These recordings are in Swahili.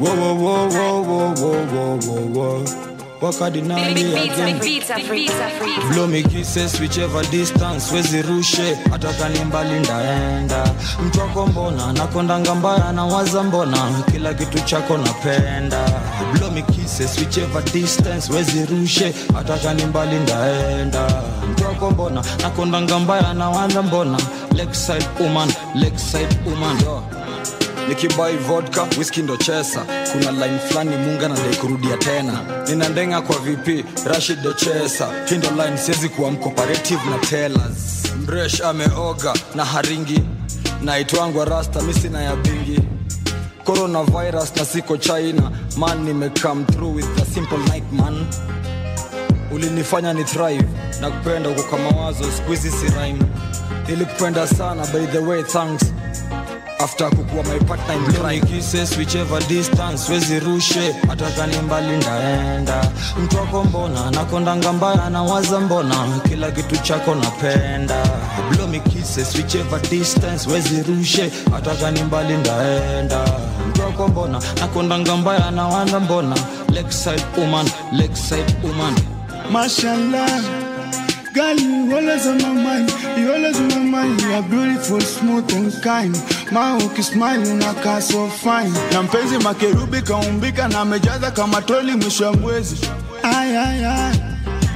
Whoa, whoa, whoa, whoa, whoa, whoa, whoa, whoa, whoa. Wakadinali again. Blow me kisses whichever distance wezi rushe. Hata kani mbali ndaenda. Mtu wako mbona nakondanga mbaya na waza mbona. Kila kitu chako napenda. Blow me kisses whichever distance wezi rushe. Hata kani mbali ndaenda. Mtu wako mbona nakondanga mbaya na waza mbona. Lakeside woman, Lakeside woman. yo nikibai vodka whisky ndo chesa. Kuna line fulani munga nadai kurudia tena. Nina ndenga kwa vp rashid ndo chesa. Hii ndo line siwezi kuwa mcooperative na tellers. Mresh ameoga na haringi. Naitwangwa rasta misina ya bingi. Coronavirus na siko china. Man nimecome through with a simple night man. Ulinifanya ni thrive. Na kupenda uko kwa mawazo squizi si rhyme. Nilikupenda sana by the way thanks after kukuwa my partner in crime kisses whichever distance wezi rushe. Hata kani mbali ndaenda. Mtu wako mbona nakondanga mbaya na waza mbona. Kila kitu chako napenda. Blow me kisses whichever distance wezi rushe. Hata kani mbali ndaenda. Mtu wako mbona nakondanga mbaya na waza mbona. Lakeside woman, Lakeside woman. Mashallah, girl, you always on my mind. You always on my mind. You are beautiful, smooth and kind. Ma ukismile unakaa so fine. Na mpenzi makerubi kaumbika na amejaza kama troli mwisho mwezi. Ay, ay, ay.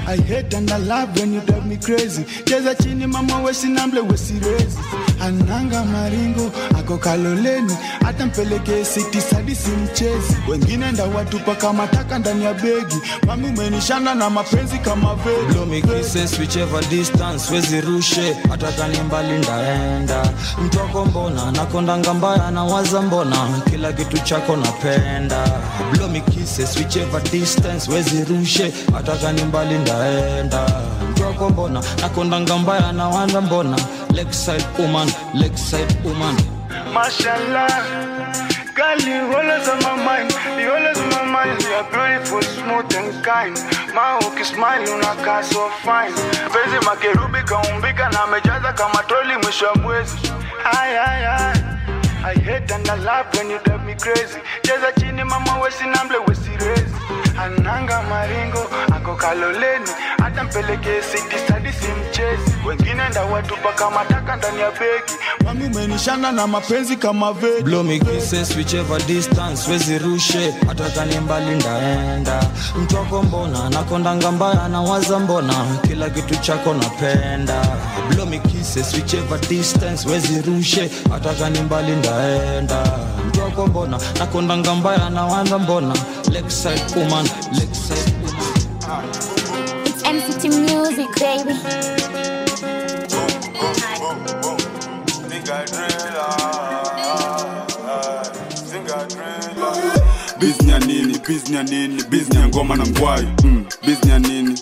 I hate and I love when you drive me crazy. Cheza chini mama wesi namble wesi rezi. Ananga maringo ako kaloleni, hata mpelekee siti sadi si mchezi. Wengine nda watupa kama taka ndani ya begi. Mami umenishana na mapenzi kama vedi. blow me kisses whichever distance wezi rushe hata kani mbali ndaenda mtu wako mbona nakondanga mbaya na waza mbona kila kitu chako napenda blow me kisses whichever distance wezi rushe hata kani mbali ndaenda mtu wako mbona nakondanga mbaya na wanda mbona Lakeside woman, Lakeside woman Mashallah, girl, you always on my mind. You always on my mind. You are beautiful, smooth and kind. Ma ukismile unakaa so fine. Bezi makerubi kaumbika na amejaza kama troli mwisho wa mwezi. Ay, ay, ay. I hate and I love when you drive me crazy. Cheza chini mama wesi namble wesi rezi. Ananga maringo ako kaloleni, hata mpelekee siti sadi si mchezi. Wengine nda watupa kama taka ndani ya begi. Mami umenishana na mapenzi kama vegi. blow me kisses whichever distance wezi rushe. Hata kani mbali ndaenda. Mtoko mbona nakondanga mbaya na waza mbona. Kila kitu chako napenda. Blow me kisses whichever distance wezi rushe. Hata kani mbali ndaenda wako mbona? Nakondanga mbaya na wanda mbona? Lakeside woman, Lakeside woman It's MCT Music, baby. biznya nini? Biznya nini? Biznya ngoma na ngwai. Mm. biznya nini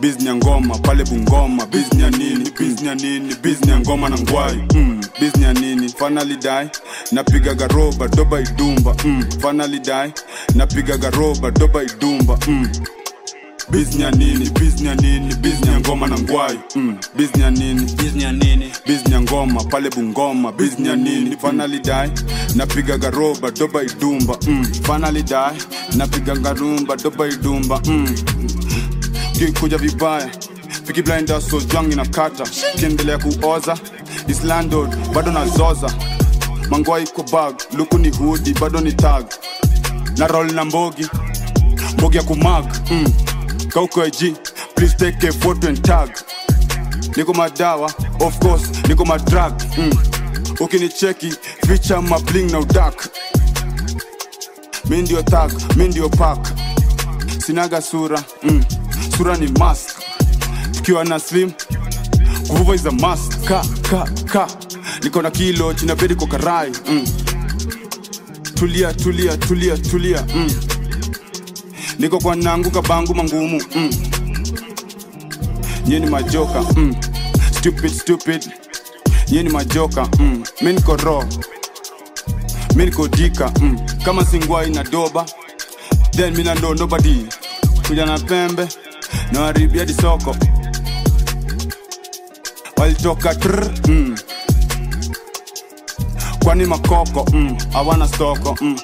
biznya ngoma pale bungoma biznya nini biznya nini biznya ngoma na ngwai mm. biznya nini finally die napiga garoba doba idumba mm. finally die napiga garoba doba idumba mm. biznya nini biznya nini biznya ngoma na ngwai mm. biznya nini biznya nini biznya ngoma pale bungoma biznya nini finally die napiga garoba doba idumba mm. finally die napiga garumba doba idumba mm. Kikuja vibaya Piki blinder so jwangi na kata kiendelea kuoza this landlord bado nazoza mangwai kwa bag luku ni hudi bado ni tag. Na roll na mbogi mbogi ya kumag. Mm. kauko IG please take a photo and tag. Niko madawa of course niko madrag mm. ukinicheki ficha mabling na udak. Mi ndio tag mi ndio pak sinaga sura mm. Sura ni mask tukiwa na slim kuvuva is a must. Ka ka ka. Niko na kilo china bedi kwa karai. Mm. tulia tulia tulia tulia. Mm. niko kwa nangu kabangu mangumu. Mm. nyeni majoka. Mm. stupid stupid. Nyeni majoka. Mm. mi niko ro mi dika. Mm. kama singwai na doba then mina ndo nobody. Kuja na pembe na haribia disoko walitoka tr mm. kwani makoko mm. awana stoko mm.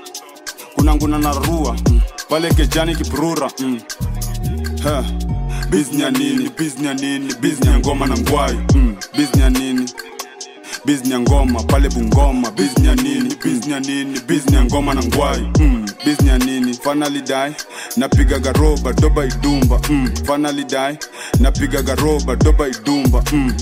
kunanguna na rua mm. pale kejani kiprura mm. Ha. bizni nini bizni nini bizni ngoma na ngwai mm. bizni nini bizni ya ngoma pale bungoma bizni ya nini bizni ya nini bizni ya ngoma na ngwai mm. bizni ya nini finally die napiga garoba doba idumba mm. finally die napiga garoba doba idumba mm.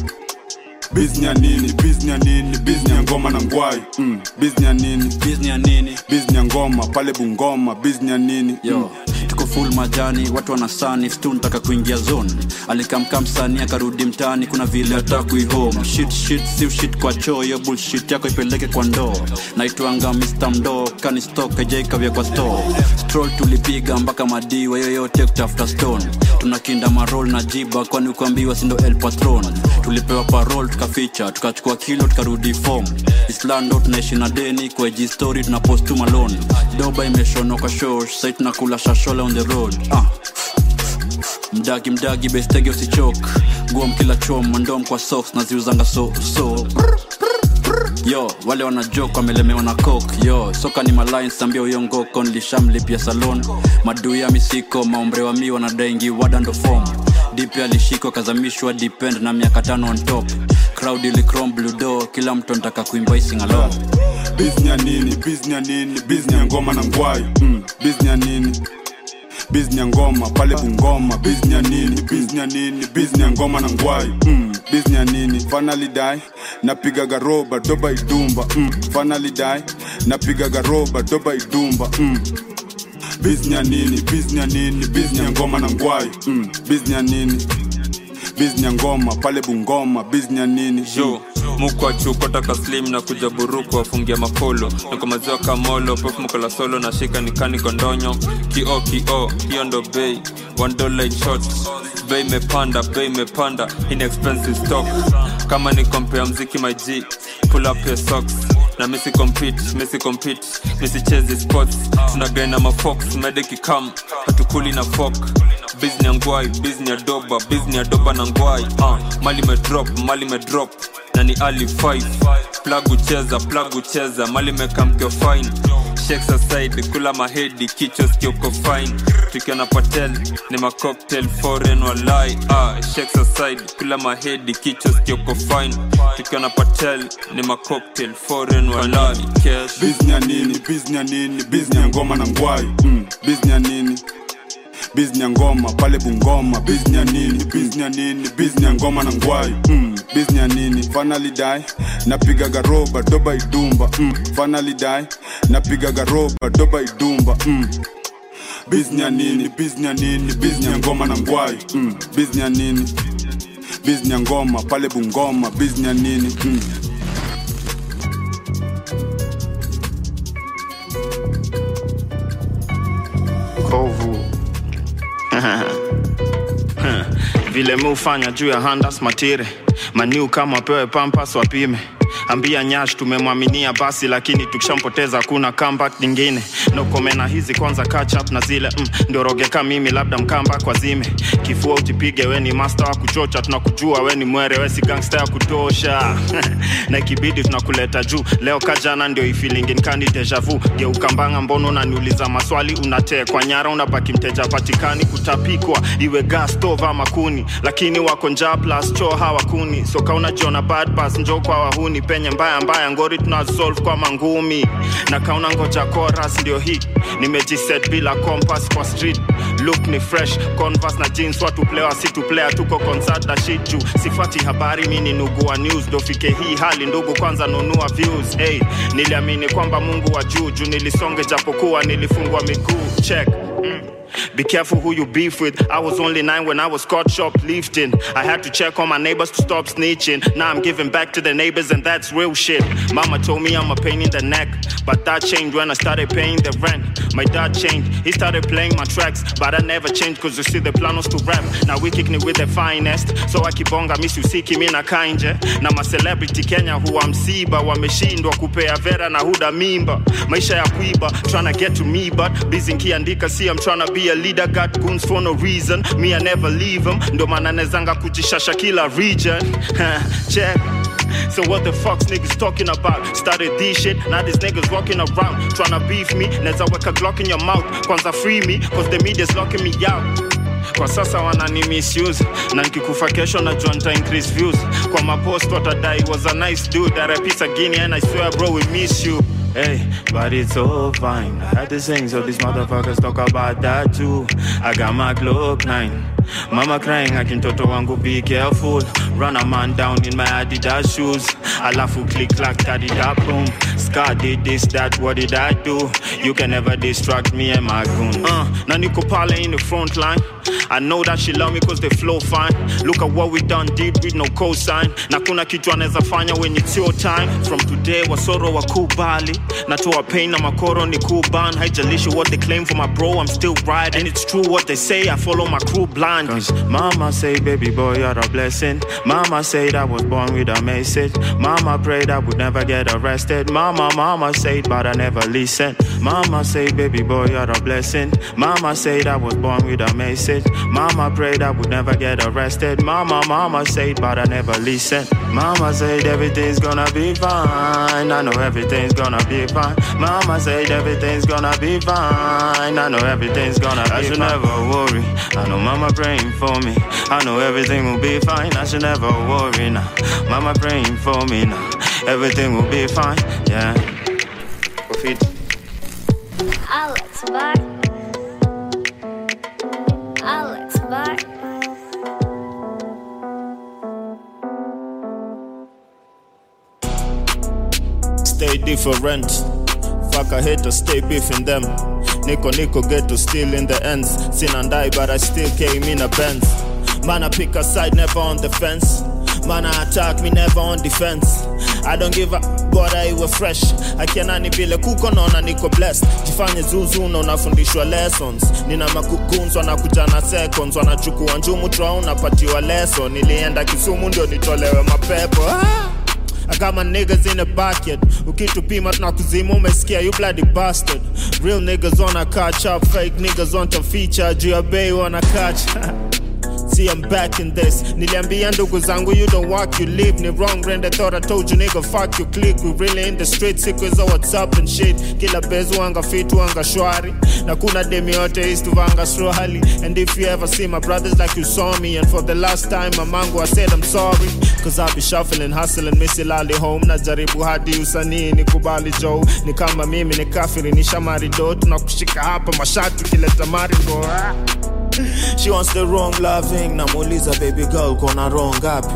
Bizni ya nini? Bizni ya nini? Bizni ya ngoma na ngwai. Mm. bizni ya nini? Bizni ya nini? Bizni ya ngoma pale bungoma. Bizni ya nini? Yo. Tuko full majani watu wanasani stu ntaka kuingia zone. Alikamka msani akarudi mtani kuna vile atakui home shit shit si shit kwa choyo bullshit yako ipeleke kwa ndoo. Naitwanga mr mdoo kanistok ajaikavya kwa store. Stroll tulipiga mpaka madiwa yoyote kutafuta stone. Tunakinda marol na jiba kwani ukuambiwa sindo el patron. Tulipewa parol tukaficha tukachukua kilo tukarudi form. Islando tunaishi na deni kwa jistori tunapostu malon doba imeshonoka shosh sai tunakula shashole on the road. Ah. mdagi mdagi bestege usichok guom kila chom mandom kwa socks naziuzanga so so. Yo wale wanajok wamelemewa na cok yo soka ni malines ambia uyongoko nilishamlipia salon. Maduya misiko maombre wa mi wanadaingi wadando dipe alishikwa kazamishwa depend na miaka tano on top crowd ilicrom bludo kila mtu anataka kuimba business ya nini business ya nini business ya ngoma na ngwai mm. ya nini business ya ngoma pale bungoma business ya nini business ya nini business ya ngoma na ngwai mm. ya nini finally die napiga garoba doba idumba mm. finally die napiga garoba doba idumba mm. bizni ya nini biznya nini biznya ngoma na ngwai mm. bizni ya nini bizni ya ngoma pale bungoma biznya nini? Yo mukwachu taka slim na kuja buruku wafungia makolo niko maziwa kamolo pofu mkola solo na shika nikani kondonyo. Kio kio hiyo ndo bei. One dollar shot bei imepanda bei imepanda. Inexpensive stock. Kama ni kompea mziki my g pull up your socks. Na misi compete misi compete. Misi misichezi sports tunagaina mafox medekikam hatukuli na fok bizni ya ngwai bizni ya doba bizni ya doba na ngwai. Uh, mali medrop mali medrop na ni ali 5 plug ucheza plug ucheza mali mekamkio fine. Shakes aside kula mahedi kichwa skioko fine. Tukiona na patel ni macocktail foreign walai ah, shakes aside kula mahedi kichwa skioko fine. Tukiona na patel ni macocktail foreign walai cash. Biznya nini biznya nini biznya ngoma na ngwai mm. bizni nini bizni ya ngoma pale bungoma bizni ya nini bizni ya nini bizni ya ngoma na ngwai mm. bizni ya nini finally die napiga garoba doba idumba mm. finally die napiga garoba doba idumba mm. bizni ya nini bizni ya nini bizni ya ngoma na ngwai mm. bizni ya nini bizni ya ngoma pale bungoma bizni ya nini mm. Vile mi hufanya juu ya handas matire maniu kama wapewe pampas wapime ambia nyash tumemwaminia basi lakini tukishampoteza kuna comeback nyingine. Nokomena hizi kwanza catch up na zile mm, ndio rogeka mimi labda mkamba kwa zime. Kifua utipige we ni master wa kuchocha tunakujua we ni mwere we si gangster ya kutosha. Na ikibidi tunakuleta juu. Leo kajana ndio ifilingin kani deja vu. Geukambanga mbono unaniuliza maswali unatekwa. Nyara unabaki mteja patikani kutapikwa. Iwe gas stove ama lakini wako njaa plus choo hawakuni. Soka unajiona bad pass njoo kwa wahuni penye mbaya mbaya ngori tunasolve kwa mangumi. Na kauna ngoja chorus ndio hii. Nimejiset bila compass kwa street. Look ni fresh converse na jeans watu plewa si tuplea tuko concert na shit juu. Sifati habari mi ni wa news ndo fike hii hali. Ndugu kwanza nunua views hey, niliamini kwamba mungu wa juu juu nilisonge japokuwa nilifungwa miguu. Check mm. Be careful who you beef with. I was only nine when I was caught shoplifting. I had to check on my neighbors to stop snitching. Now I'm giving back to the neighbors, and that's real shit. Mama told me I'm a pain in the neck, but that changed when I started paying the rent. My dad changed, he started playing my tracks, but I never changed cause you see the plan was to rap. Now we kicking it with the finest, so I keep on miss you siki mi na kanje. Na ma celebrity Kenya who I'm huwa msiba, wameshindwa kupea vera na huda mimba. Maisha ya kuiba, tryna get to me, but busy nkiandika si see I'm tryna be a leader got goons for no reason. Me I never leave them ndo maana nezanga kujishasha kila region. Check. So what the fuck's niggas talking about? Started this shit, now these niggas walking around. Tryna beef me. Neza weka Glock in your mouth, kwanza free me, cause the media's locking me out. Kwa sasa wanani misuse. Na nikikufa kesho najua nita increase views. Kwa mapost watadai was a nice dude. Arapisa guinea and I swear bro we miss you Hey, but it's all fine. I had to sing, so these motherfuckers talk about that too. I got my Glock 9. Mama crying, akintoto wangu be careful. Run a man down in my Adidas shoes. Alafu click clack, daddy da boom. Scar did this, that, what did I do? You can never distract me and my goon. Uh, na niko pale in the front line. I know that she love me cause they flow fine. Look at what we done did with no cosign. Na kuna kitu anaweza fanya when it's your time. From today wasoro wakubali. Natoa pain na makoro ni kuban. Haijalishi what they claim for my bro, I'm still right. And it's true what they say, I follow my crew blind. Cause mama say, baby boy, you're a blessing. Mama said I was born with a message. Mama prayed I would never get arrested. Mama, mama said, but I never listened. Mama said, baby boy, you're a blessing. Mama said I was born with a message. Mama prayed I would never get arrested. Mama, mama said, but I never listened. Mama said everything's gonna be fine. I know everything's gonna be fine. Mama said everything's gonna be fine. I know everything's gonna be fine. I should never worry. I know mama praying for me. I know everything will be fine. I should never worry now. Mama praying for me now. Everything will be fine. Yeah. Profit. Alex back. Stay different. Fuck I hate to stay beefing them. Nico Nico get to steal in the ends. Sin and die, but I still came in a Benz. Man, I pick a side, never on the fence. Man, I attack me, never on defense. I don't give a bora iwe fresh akianani vile kuko naona niko blessed jifanye zuzu na unafundishwa lessons nina makukunzwa na kujana seconds wanachukua njumu tra unapatiwa lesson nilienda kisumu ndio nitolewe mapepo ah! I got my niggas in the backyard. Ukitupima tunakuzima umesikia you bloody bastard. Real niggas wanna catch up, fake niggas want to feature. Juu ya bei catch. See I'm back in this. Niliambia ndugu zangu you don't walk you live. Ni wrong brand I thought I told you nigga fuck you click. We really in the street siku hizo whatsapp and shit. Kila bezu anga fitu anga shwari. Na kuna demi yote east vanga swahili. And if you ever see my brothers like you saw me. And for the last time mamangu I said I'm sorry. Cause I be shuffling, hustling, misilali home. Najaribu hadi usanii nikubali Joe. Ni kama mimi ni kafiri nishamari do. Tunakushika hapa mashatu kileta maringo. Ah. She wants the wrong loving. Namuuliza baby girl kona wrong ngapi?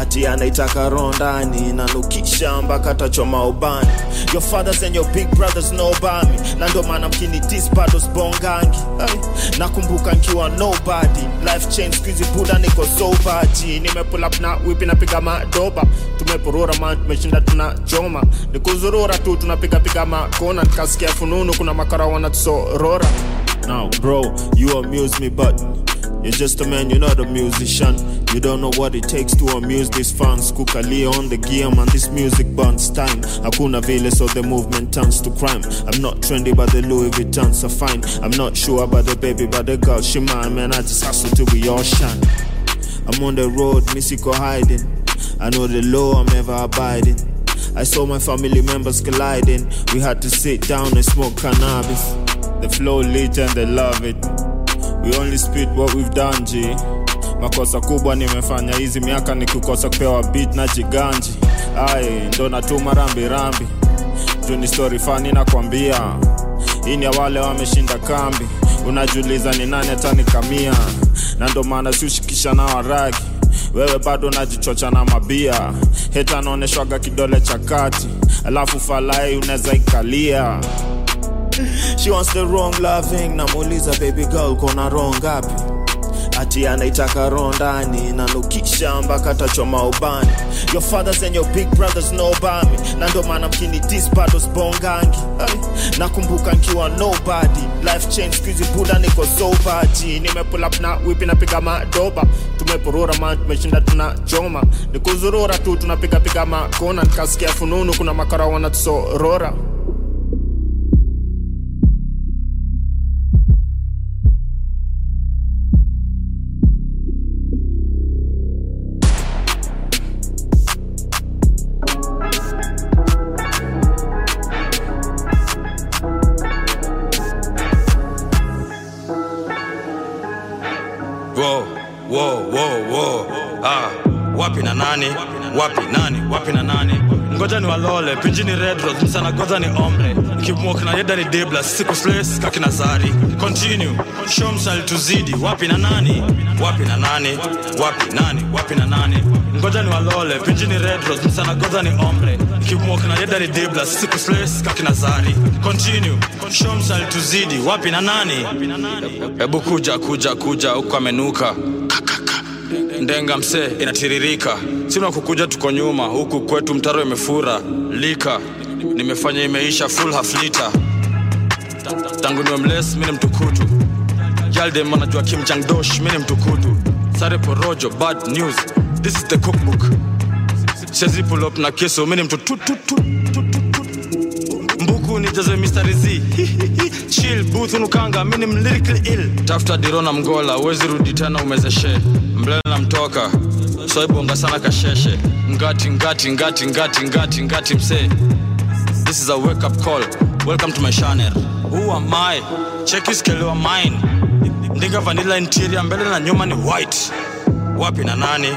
Ati anaitaka roho ndani nanukisha mpaka tachoma ubani. Your fathers and your big brothers about me. Na ndo maana mkinitis bado sbongangi nakumbuka nkiwa nobody. Life change skuizi buda niko sobaji nimepulap na wipi napiga madoba. Tumeporora man tumeshinda tuna tunachoma. Nikuzurura tu tunapigapiga makona. Nikasikia fununu kuna makara wanatusorora Now, bro, you amuse me, but you're just a man, you're not a musician. You don't know what it takes to amuse these fans. Kukalia on the gear, man, this music burns time. Hakuna vile, so the movement turns to crime. I'm not trendy, but the Louis Vuittons are fine. I'm not sure about the baby, but the girl, she mine, man. I just hustle till we all shine. I'm on the road, Missiko hiding. I know the law, I'm ever abiding. I saw my family members colliding. We had to sit down and smoke cannabis. The flow lit and they love it. We only spit what we've done, G. Makosa kubwa nimefanya hizi miaka ni kukosa kupewa beat na jiganji. Ai, ndo natuma rambi rambi. Juu ni story fani nakwambia. Hii ni wale wameshinda kambi. Unajiuliza ni nani atanikamia. Na ndo maana siushikisha na waragi. Wewe bado unajichocha na mabia. Heta anaoneshwaga kidole cha kati. Alafu falai unaweza ikalia. She wants the wrong loving. Namuuliza baby girl kona wrong ngapi? Ati anaitaka roho ndani nanukisha mpaka tachoma ubani. Your fathers and your big brothers know about me. Na ndo maana mkinitis bado sbongangi nakumbuka nkiwa nobody. Life change skuizi buda niko sobaji nimepulap na wipi napiga madoba. Tumepurura man tumeshinda tuna tunachoma nikuzurura tu tunapigapiga makona. Nikasikia fununu kuna makara wanatusorora ni walole pinjini red rose msana goza ni ombre. Kibmok na yeda ni debla siku sles kakina zari continue show msali tuzidi. Wapi na nani? Wapi na nani? Wapi nani? Wapi na nani? Ngoja ni walole pinjini red rose msana goza ni ombre. Kibmok na yeda ni debla siku sles kakina zari continue show msali tuzidi. Wapi na nani? Hebu kuja kuja kuja huku amenuka. Ndenga msee inatiririka sina kukuja tuko nyuma. Huku kwetu mtaro imefura. Lika nimefanya imeisha full half liter. Tangu niwe mles mi ni mtukutu. Yaldem anajua kim jang dosh mi ni mtukutu. Sare porojo bad news. This is the cookbook. Sezi pull up na keso mi ni tu mbuku nijaze mistari z. Chill booth unukanga mi ni mlyrically ill. Tafuta dirona mgola uwezi rudi tena umezeshe mbele na mtoka soibonga sana kasheshe ngati ngati ngati ngati ngati ngati msee this is a wake up call. Welcome to my channel. Who am i? Scale mine. Ndinga vanilla interior mbele na nyuma ni white. Wapi na nani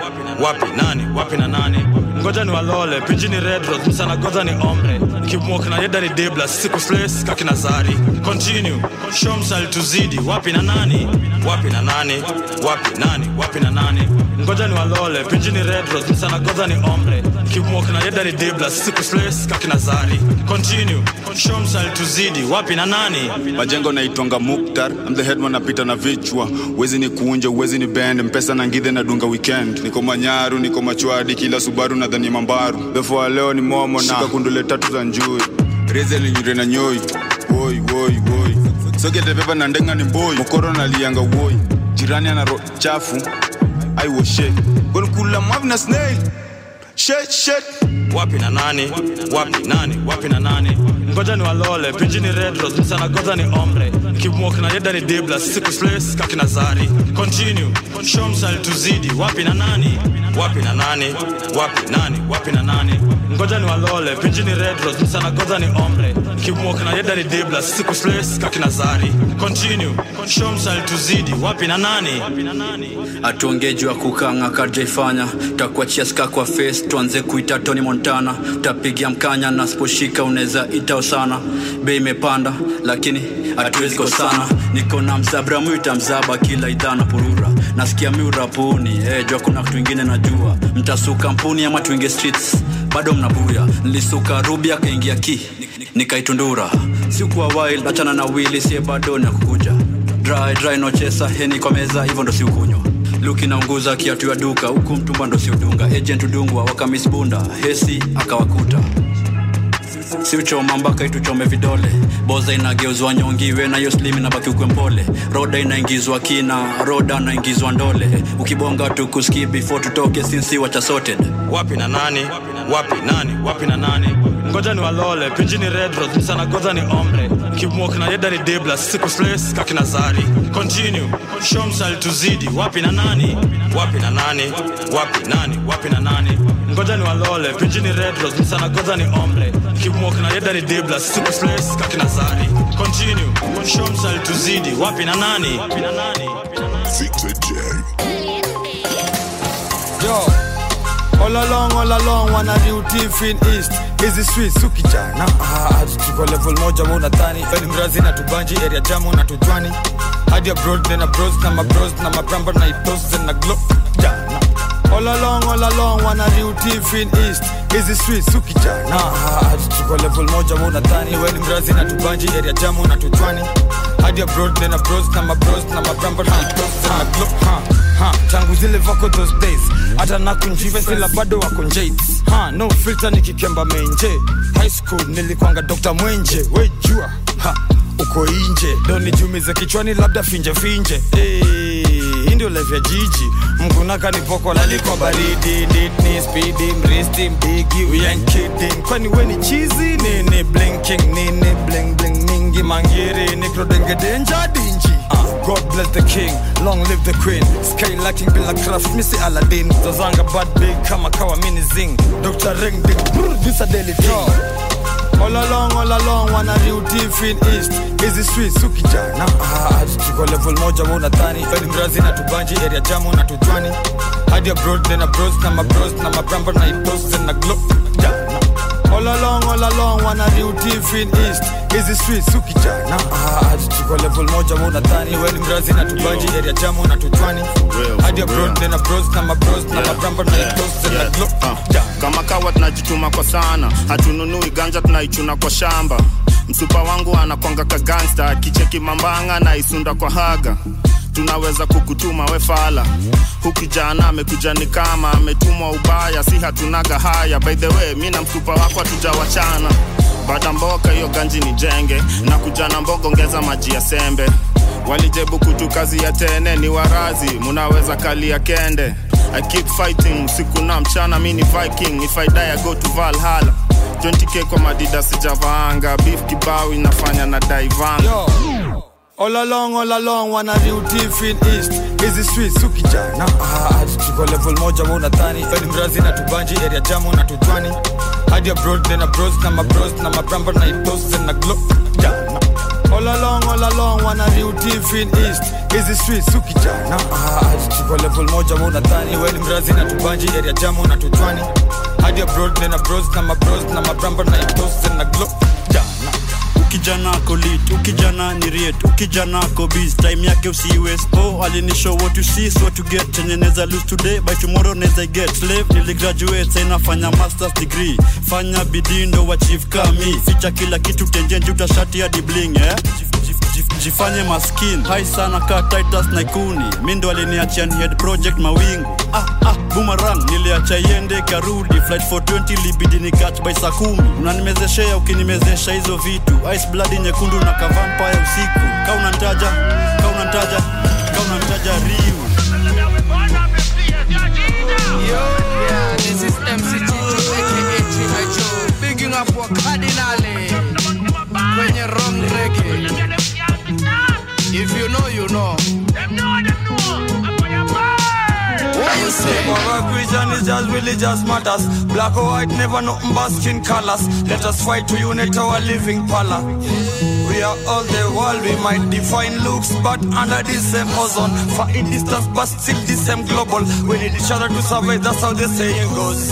wapi nani? Wapi na nani? Wapi na nani ngoja ni walole pinjini red rose msana goza ni omre kibmok na yeda ni debla sisi kufles kakina zari. Continue msali tuzidi wapi na nani? Wapi na nani? Wapi nani? Wapi na nani? Ngoja ni walole pinjini red rose msana goza ni omre kibmok na yeda ni debla sisi kufles kakina zari. Continue msali tuzidi wapi na nani? Majengo naitwanga muktar I'm the headman napita na vichwa. Wezi ni kuunja wezi ni bend mpesa na ngidhe na dunga weekend. Niko manyaru niko machwadi kila subaru nadhani mambaru. Therefore leo ni momo na. Shika kundule tatu za njui. Reze linyure na nyoi. Woi woi woi. Sogete beba na ndenga ni mboi. Mokoro nalianga woi. Jirani ana ro chafu. Aiwoshe gonkula mavi na snail. Shet shet. Wapi na nani? Wapi na nani? Wapi na nani ngoja ni walole pinji ni redros msana goza ni omre kibmok na yeda ni dibla sisi sles kakina zari. Continue show msali tuzidi wapi na nani? Wapi na nani? Wapi nani? Wapi na nani? Ngoja ni walole pinji ni redros msana goza ni omre kibmok na yeda ni dibla sisi sles kakina zari. Continue show msali tuzidi wapi na nani? Atuongejwa kukanga kajaifanya takuachia ska kwa face tuanze kuita tony montana. Tapigia mkanya na sposhika unaweza itao sana. Bei imepanda lakini hatuwezi kosana. Niko na mzabra mwita mzaba kila idhana purura. Nasikia miurapuni hey, jua kuna kitu ingine najua. Mtasuka mpuni ama tuinge streets bado mnabuya. Nilisuka rubi akaingia ki nikaitundura. Sikuwa wild achana na wili sie bado na kukuja dry dry nochesa heni kwa meza hivyo ndo siukunywa. Luki naunguza kiatu ya duka huku mtumba ndo siudunga. Agent udungwa wakamisbunda hesi akawakuta siuchoma mpaka ituchome vidole. Boza inageuzwa nyongiwe nayo slim inabaki ukwe mpole. Roda inaingizwa kina roda anaingizwa ndole. Ukibonga tukuski before tutoke sinsi wacha sorted. Wapi na nani? Wapi nani? Wapi na nani? Ngoja ni walole pinjini red rose msana goza ni ombre. Kibmok na yeda ni debla sisi kusplace kakina zari. Continue show msali tuzidi. Wapi na nani? Wapi na nani? Wapi nani? Wapi na nani? Ngoja ni walole pinjini red rose msana goza ni ombre walking na yeda ni debla super slice kakina zari continue. Show msali tuzidi wapi na nani? Na nani? Yo, all along, all along, wana tiff in east. Hizi street sukijana hadi tuko level moja wa tani Feli mrazi na tubanji area jamu na tujwani. Hadi abroad then bros na mabros na mabramba na itos na glo jana all along, all along, wana tiff in east hizi street sukijana hadi tuko level moja wa unadhani weni mrazi na tubanji area jamu na tujwani. Hadi abroad nena bros na mabros na mabramba na itos na glo ha ha. Tangu zile vako those days hata nakunjive sila bado wako njeit. Ha no filter nikikemba menje. High school nilikwanga dr mwenje. Wejua uko inje. Donijumize kichwani labda finje finje. Hey, hii life ya jiji mgunaka ni poko lalikwa baridi. Ditni spidi mristi mbigi kidding. Kwani we ni chizi nini blinking nini bling bling mingi mangiri nikrodengedenja dinji. Uh, god bless the king long live the queen. Sky lacking bila craft misi aladdin. Zazanga bad big kama kawa mini zing. Dr ring big brr, this a daily thing All along, all along, wana real thief in east. Hizi streets ukijana ah, tuko level moja wa unadhani? Feli mrazi na tubanji area jamu na tujwani hadi abroad then abroad, na mabros na mabramba na itos na glow All along, wana real thief in east. Hizi street suki jana hadi tuko level moja wa unadhani weni mrazi na tubaji area jamu na tutwani hadi abroad real. bros na mabros na mabramba na itos na glo kama kawa tunajituma kwa sana hatununui ganja tunaichuna kwa shamba. Msupa wangu anakwanga kagangsta akicheki mambanga na isunda kwa haga tunaweza kukutuma wefala hukijana amekuja ni kama ametumwa ubaya si hatunaga haya. By the way mi na mtupa wako hatujawachana. Bada mboka hiyo ganji ni jenge. Na kujana mbogo ongeza maji ya sembe. Walijebu kutu kazi ya tene ni warazi. Munaweza kalia kende. I keep fighting usiku na mchana mi ni viking. If I die I go to Valhalla. 20k kwa madida sijavaanga beef kibao inafanya na daivanga Yo. All along, all along, wana real thief in east hizi streets ukijana ah, tuko level moja wa unadhani. Weni mrazi na tubanji area jamu na tutwani hadi abroad then abros na mabros na mabramba na itos na glo jana All along, all along, wana real thief in east. Hizi streets ukijana ah, tuko level moja wa unadhani. Weni mrazi na tubanji area jamu na tutwani hadi abroad then abros na mabros na mabramba na itos na glo jana ukijana ko lit ukijana ni riet ukijana ko biz. Time yake usiwespo alinisho what you see so to get. Chenye neza lose today by tomorrow neza get. Slave niligraduate sa inafanya masters degree. Fanya bidii ndo achieve kami. Ficha kila kitu tenjenji utashati hadi eh? Jif- jif- jifanye maskin hai sana ka titus naikuni. Mi ndo aliniachia ni head project mawingu. Ah, ah, boomerang. Niliacha iende karudi flight 420 libidi ni catch by saa kumi. Unanimezeshea ukinimezesha hizo vitu. Ice blood nyekundu na kavampaya usiku. Kaunantaja kaunantaja kaunantaja ka unantaja riu Just religious matters. Black or white, never nothing but skin colors. Let us fight to unite our living pala. We are all the world, we might define looks, but under the same ozone. Far in distance, but still the same global. We need each other to survive, that's how the saying goes.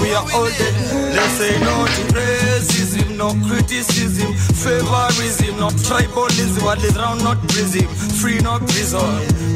We are all the, let's say no to racism, no criticism, favorism, no tribalism, what is round, not prism, free, not prison.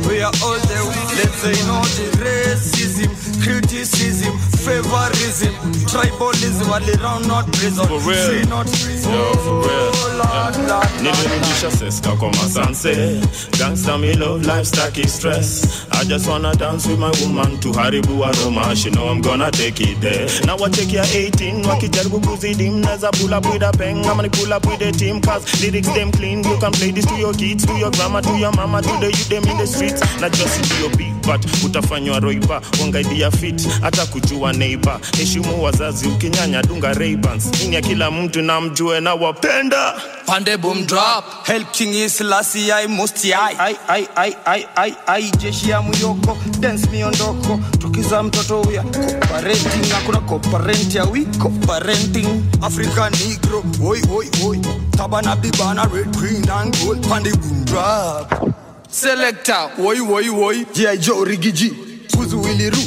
We are all the, let's say no racism, criticism, favorism, tribalism, what is round, not prison, For real. free, not prison. Yo, for real. Lord, Lord, Lord. nilirudisha seska kwa masanse gangsta me love life staki stress i just wanna dance with my woman tuharibu aroma. She know i'm gonna take it there. Na wacheki ya 18 wakijaribu kuzidi mnaweza pull up with a bang ama ni pull up with a team cause lyrics them clean. You can play this to your kids to your grandma to your mama to the youth them in the streets. Na just ndio big but utafanywa roiba. Wangaidia fit hata kujua neighbor. Heshimu wazazi ukinyanya dunga raybans. Ini ya kila mtu na mjue na wapenda. Pande boom drop. Help King is lasi I must I I I I I I I jeshi ya muyoko dance miondoko. Tukiza mtoto ya cooperating hakuna cooperating ya we co-parenting. Africa Negro oi oi oi. Tabana bibana red green and gold. Pande boom drop Selector. Woi, woi, woi. G.I. Joe Rigiji Fuzu Willy Ru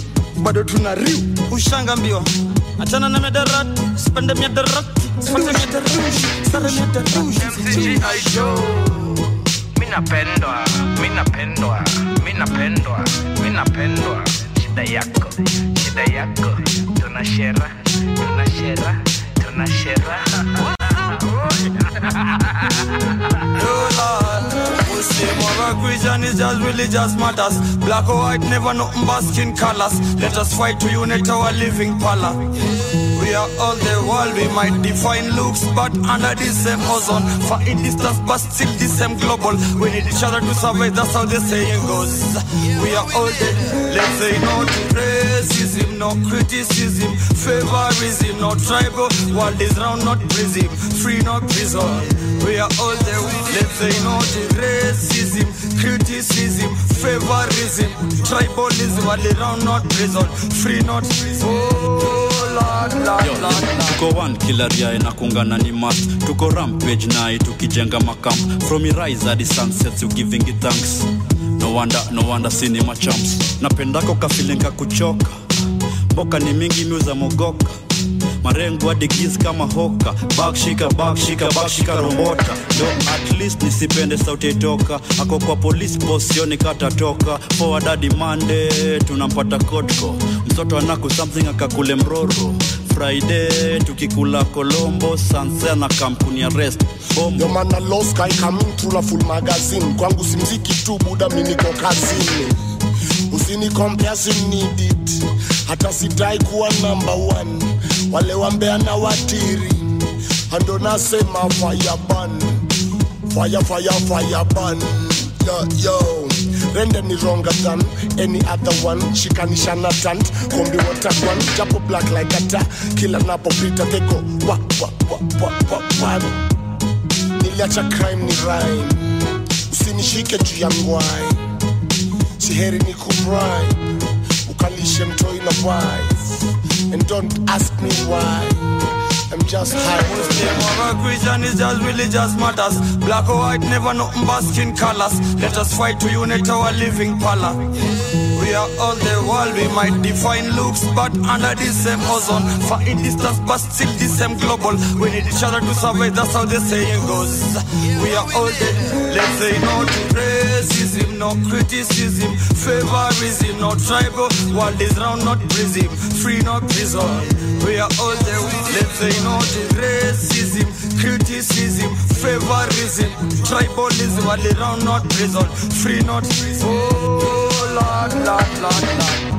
bado tuna riu. Ushanga mbio. Achana na sare minapendwa minapendwa minapendwa minapendwa shida yako shida yako. Tunashera tunashera tuna is just religious matters. Black or white, never nothing but skin colors. Let us fight to unite our living pala. We are all the world, we might define looks, but under the same ozone. Far in distance, but still the same global. We need each other to survive, that's how the saying goes. We are all the, let's say no racism, no criticism, favorism, no tribal. World is round, not prism, free, not prison. We are all the, let's say no racism, criticism, favorism, tribalism. World is round, not prison, free, not prison. Oh, Lord, Lord, Lord, Lord. tuko one kila riae na kungana ni must tuko rampage nai tukijenga makamp from irise hadi sunsets you giving it thanks. No wonder no wonder cinema champs. Napendako kafilinga kuchoka. Mboka ni mingi miuza mogoka marengo hadi giz kama hoka. Bakshika bakshika bakshika rombota ndo at least nisipende sauti itoka. Ako kwa polisi posioni sioni katatoka forward hadi mande tunampata kotko. Mtoto anaku something akakule mroro. Friday tukikula kolombo sanse na kampuni ya rest. Yo man a low sky coming through a full magazine. Kwangu simziki tu buda miniko kazini. Usini compare need it. Hata sidai kuwa number one wale wambea na watiri ando nasema fire ban. Fire fire fire ban. Yo yo. Rende ni wronger than any other one shikanishana tant. Kombi watakwan japo black like ata kila napopita keko wa wa wa wa wa wa. Niliacha crime ni rhyme. Usinishike juu ya ngwai. Siheri ni kubrai ukalishe mtoi na wife and don't ask me why I'm just high Muslim or Christian is just religious matters. Black or white, never nothing but skin colors. Let us fight to unite our living pala. We are all the world, we might define looks, but under the same ozone. Far in distance, but still the same global. We need each other to survive, that's how the saying goes. We are all the, let's say no to racism, no criticism, favorism, no tribal. World is round, not prison, free, not prison. We are all the, let's say no to racism, criticism, favorism, tribalism. World is round, not prison, free, not prison. Oh, Lord, Lord, Lord, Lord.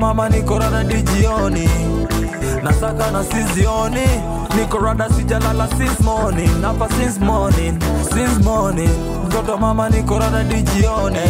Mama niko rada dijioni nasaka na sizioni. Niko rada sijalala since morning. Napa since morning since morning. Mtoto mama niko rada dijioni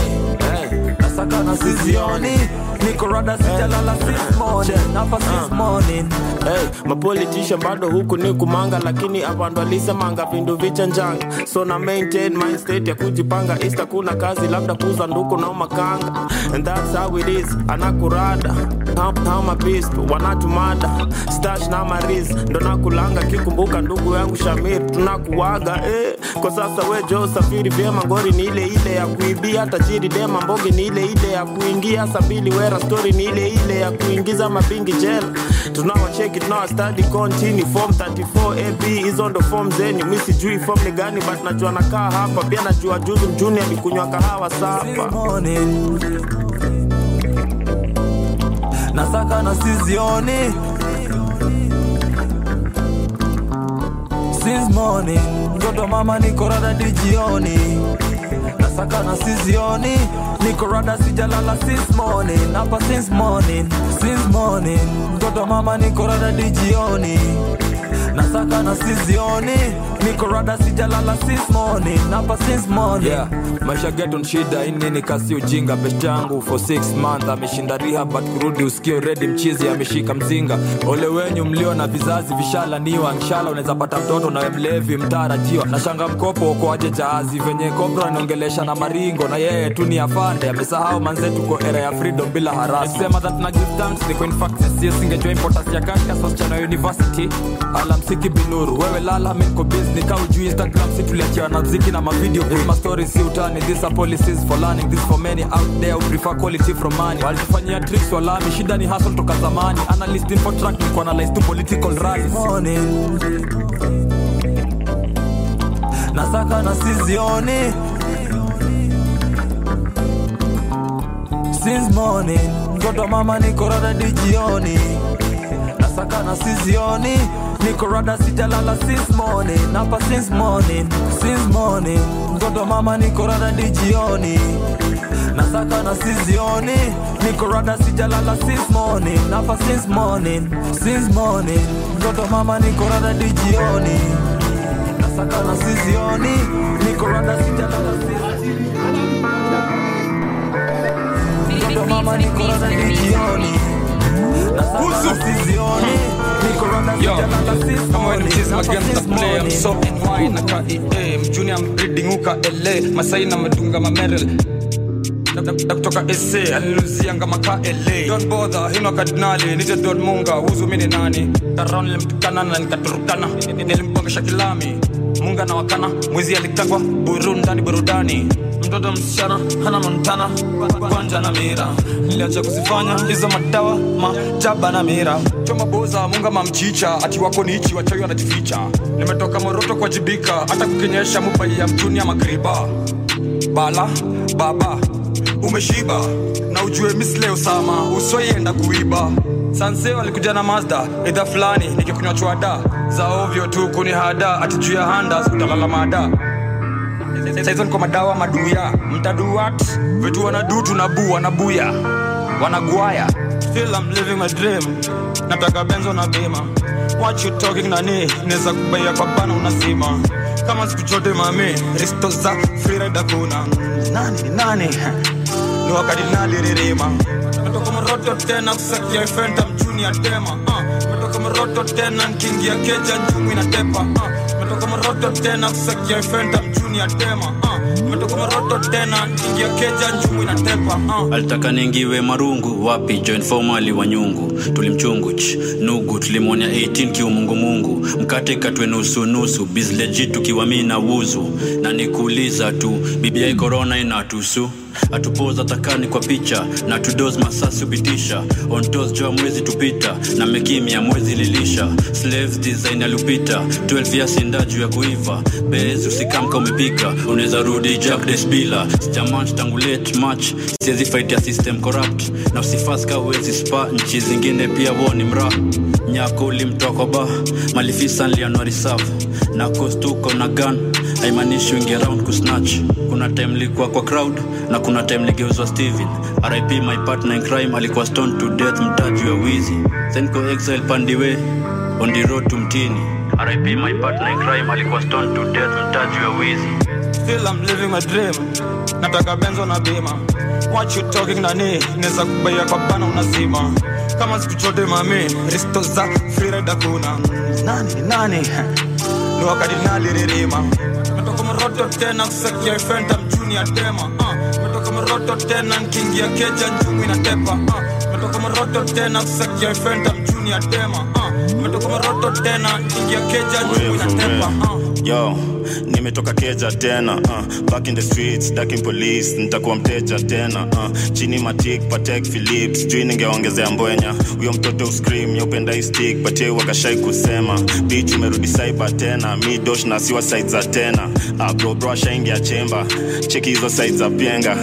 nasaka na sizioni. Niko rada sijalala since morning. Napa since morning hey, mapolitisha bado huku ni kumanga lakini avandu alisemanga vindu vichanjanga so na maintain my state ya kujipanga ista kuna kazi labda kuza nduku na makanga and that's how it is anakurada hama beast wanatumada stash na maris ndo nakulanga kikumbuka ndugu yangu shamir. Tunakuwaga eh. kwa sasa wejo safiri vyema. Ngori ni ile ile ya kuibia. Tajiri dema mbogi ni ile ile ya kuingia. Sabili wera story ni ile ile ya kuingiza mabingi jela. Tunawacheki tunawastadi kontini form 34 ab hizo ndo form zeni mi sijui form ni gani but najua nakaa hapa. Pia najua juzi mjuni alikunywa kahawa sapa. Morning nasaka na sizioni. Since morning mtoto mama niko rada dijioni nasaka na sizioni niko rada sijalala since morning. Hapa since morning since morning mtoto mama niko rada dijioni nasaka na sizioni niko rada sijalala since morning hapa since morning. Yeah. maisha geton shida inini kasi ujinga? Best yangu for 6 month ameshinda riha but kurudi usikio redi mchizi ameshika mzinga. Ole wenyu mlio na vizazi vishalaniwa nshala unaweza pata mtoto nawe mlevi mtarajiwa. Na shanga mkopo ukoaje jahazi? Venye kobra anaongelesha na maringo na yeye tu ni afande. Amesahau manze tuko era ya freedom bila harasi sema that na give thanks ni in fact sisi singejua importance ya katika sosichana university. Alamsiki binuru wewe lala miko business kau ujui instagram si tuliachiwa na na mavideo. Hey. my story si utani. These are policies for learning. This for many out there who prefer quality from money. Walitufanyia tricks walami shida ni hustle toka zamani. Analyst info track ni kuanalyze to political rallies. Morning. Nasaka na sizioni. Since morning. Mtoto mama niko rada dijioni nasaka na sizioni niko rada sijalala since morning. Hapa since morning since morning. Mtoto mama niko rada dijioni nasaka na sizioni. Niko rada sijalala since morning. Hapa since morning since morning. Mtoto mama niko rada dijioni nasaka na sizioni. Niko rada sijalala mtoto mama niko rada dijioni mjuni I'm breeding uka LA Masai na madunga mamerel kutoka SA aliluzianga maka nite Don nani? Nilimtukana na nikaturukana kilami. Munga na wakana mwizi alikangwa burundani burudani mtoto msichana hana montana kwanja na mira. Niliacha kuzifanya hizo madawa majaba na mira. Choma boza munga mamchicha ati wako nichi wachawi wanajificha. Nimetoka moroto kuwajibika hata kukinyesha mubai ya mtuni ya magriba bala baba umeshiba na ujue misle usama usoienda kuiba. Sanse walikuja na mazda idha fulani nikikunywa chwada. Za ovyo tu kunihada ati juu handa utalala mada saizo niko madawa maduya. Mtaduat vitu wanadu tunabu wanabuya. Wanagwaya still I'm living my dream. Nataka benzo na bima. What you talking nani? Neza kubaia kwa unasima. Kama siku chote mami. Risto za freeride kuna. Nani ni nani? Ni wakadinali ririma metoka moroto tena kusakia ifenta mchuni ya tema. Uh. metoka moroto tena nkingia keja njumu inatepa. Uh. Metoka moroto tena kusakia fenda mchuni ya tema uh. moroto tena keja njumu inatepa alitaka marungu wapi? Join formali wa nyungu tulimchunguch. Nugu tulimwonya 18 kiumungumungu mkate katwe nusunusu bizleji tukiwa mi na wuzu. Na nikuuliza tu bibiai korona inatusu? Atupoza takani kwa picha. Na tudos masasi upitisha ontos joa mwezi tupita. Na mekimya mwezi lilisha. Slave design alupita. 12 ya sinda juu ya kuiva. Bez usikamka umepika. Unaweza rudi jack desbila sijamanch tangu late match siezi fight ya system corrupt. Na usifaska uwezi spa nchi zingine pia woni mra. Nyako ulimtokoba malifisa nlianuari safu na kostuko na gan haimaanishi wingi around kusnatch. Kuna time likuwa kwa crowd na kuna time ligeuzwa steven. Rip my partner in crime alikuwa stone to death mtaji wa wizi. Senko exile pandiwe on the road to mtini. Rip my partner in crime alikuwa stone to death mtaji wa wizi. Still I'm living my dream. Nataka benzo na bima. What you talking nani? Neza kubaya kwa bana unazima kama siku chote mami risto za freeride kuna nani nani ni wakadinali ririma metoka moroto tena kusakia fenta mjuni ya tema uh. metoka moroto tena nkingia keja njumu inatepa uh. metoka moroto tena kusakia fenta mjuni ya tema uh. metoka moroto tena nkingia keja njumu inatepa uh. Yo nimetoka keja tena uh, back in the streets daking police nitakuwa mteja tena uh, chini matik patek philip sijui ningeongezea mbwenya. Huyo mtoto uscream yaupenda istik patie wakashai kusema. Bich umerudi saiba tena mi dosh na siwa said za tena. Uh, bro bro ashaingia chemba cheki hizo said za pienga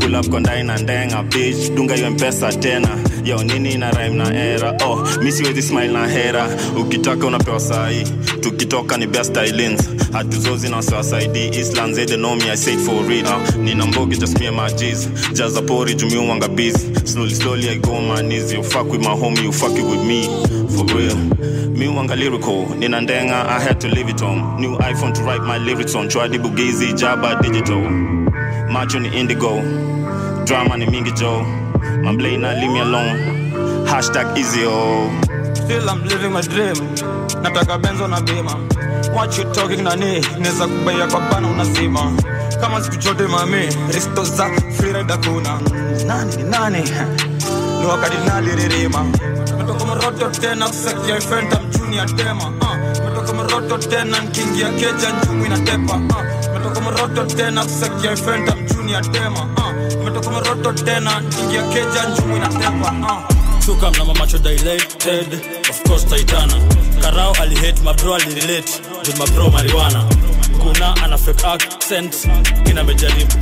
pull up kondai na ndenga bich dunga hiyo mpesa tena yo nini na rhyme na era. Oh miss mi siwezi smile na hera. Ukitaka unapewa sahi tukitoka ni best islands hatuzozi na wasawasaidi island zede know me i say it for real. Uh, nina mbogi just me and my g's. Jaza pori jumi uwanga busy slowly slowly i go my knees. You fuck with my homie you fuck it with me. For real. Mi uwanga lyrical. Nina ndenga i had to leave it on. New iphone to write my lyrics on. Chwadi bugizi jaba digital. Macho ni indigo. Drama ni mingi jo blade not leave me alone. Hashtag easy oh. Still I'm living my dream. Nataka benzo na bima what you talking nani? Neza kubaya kwa bana unasema. kama siku chote mami. Risto za free rider kuna. Nani ni nani? Ni wakadinali ririma? Metoka moroto tena kusakia ifenta mchuni ya tema uh. metoka moroto tena ya keja njumu inatepa uh. Metoka moroto tena kusakia fenta mchuni ya tema uh. umetoka moroto tena nkiingia keja njumu inatepa uh. Chuka mna macho dilated of course taitana. Karao alihate mabro alirelate with mabro mariwana kuna ana fake accent kina mejaribu.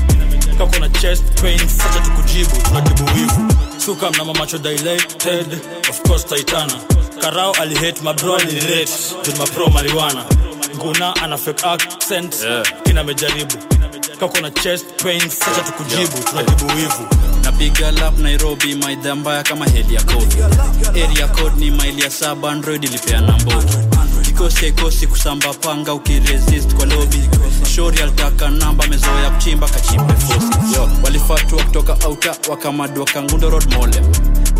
Kako na chest pain sacha tukujibu tunajibu wivu Chuka mna macho dilated of course taitana. Karao alihate mabro alirelate my bro mariwana nguna ana fake accent Yeah. kina mejaribu kako na chest pains sacha tukujibu yeah. tunatibu wivu. Napiga lap nairobi maidha mbaya kama heli ya code area code ni maili ya saba android ilipeana mbogi kikosi haikosi kusamba panga ukiresist kwa lobi shori alitaka namba mezoya kuchimba kachimbe fosi. Yo, walifatua kutoka auta wakamadua kangundo road mole.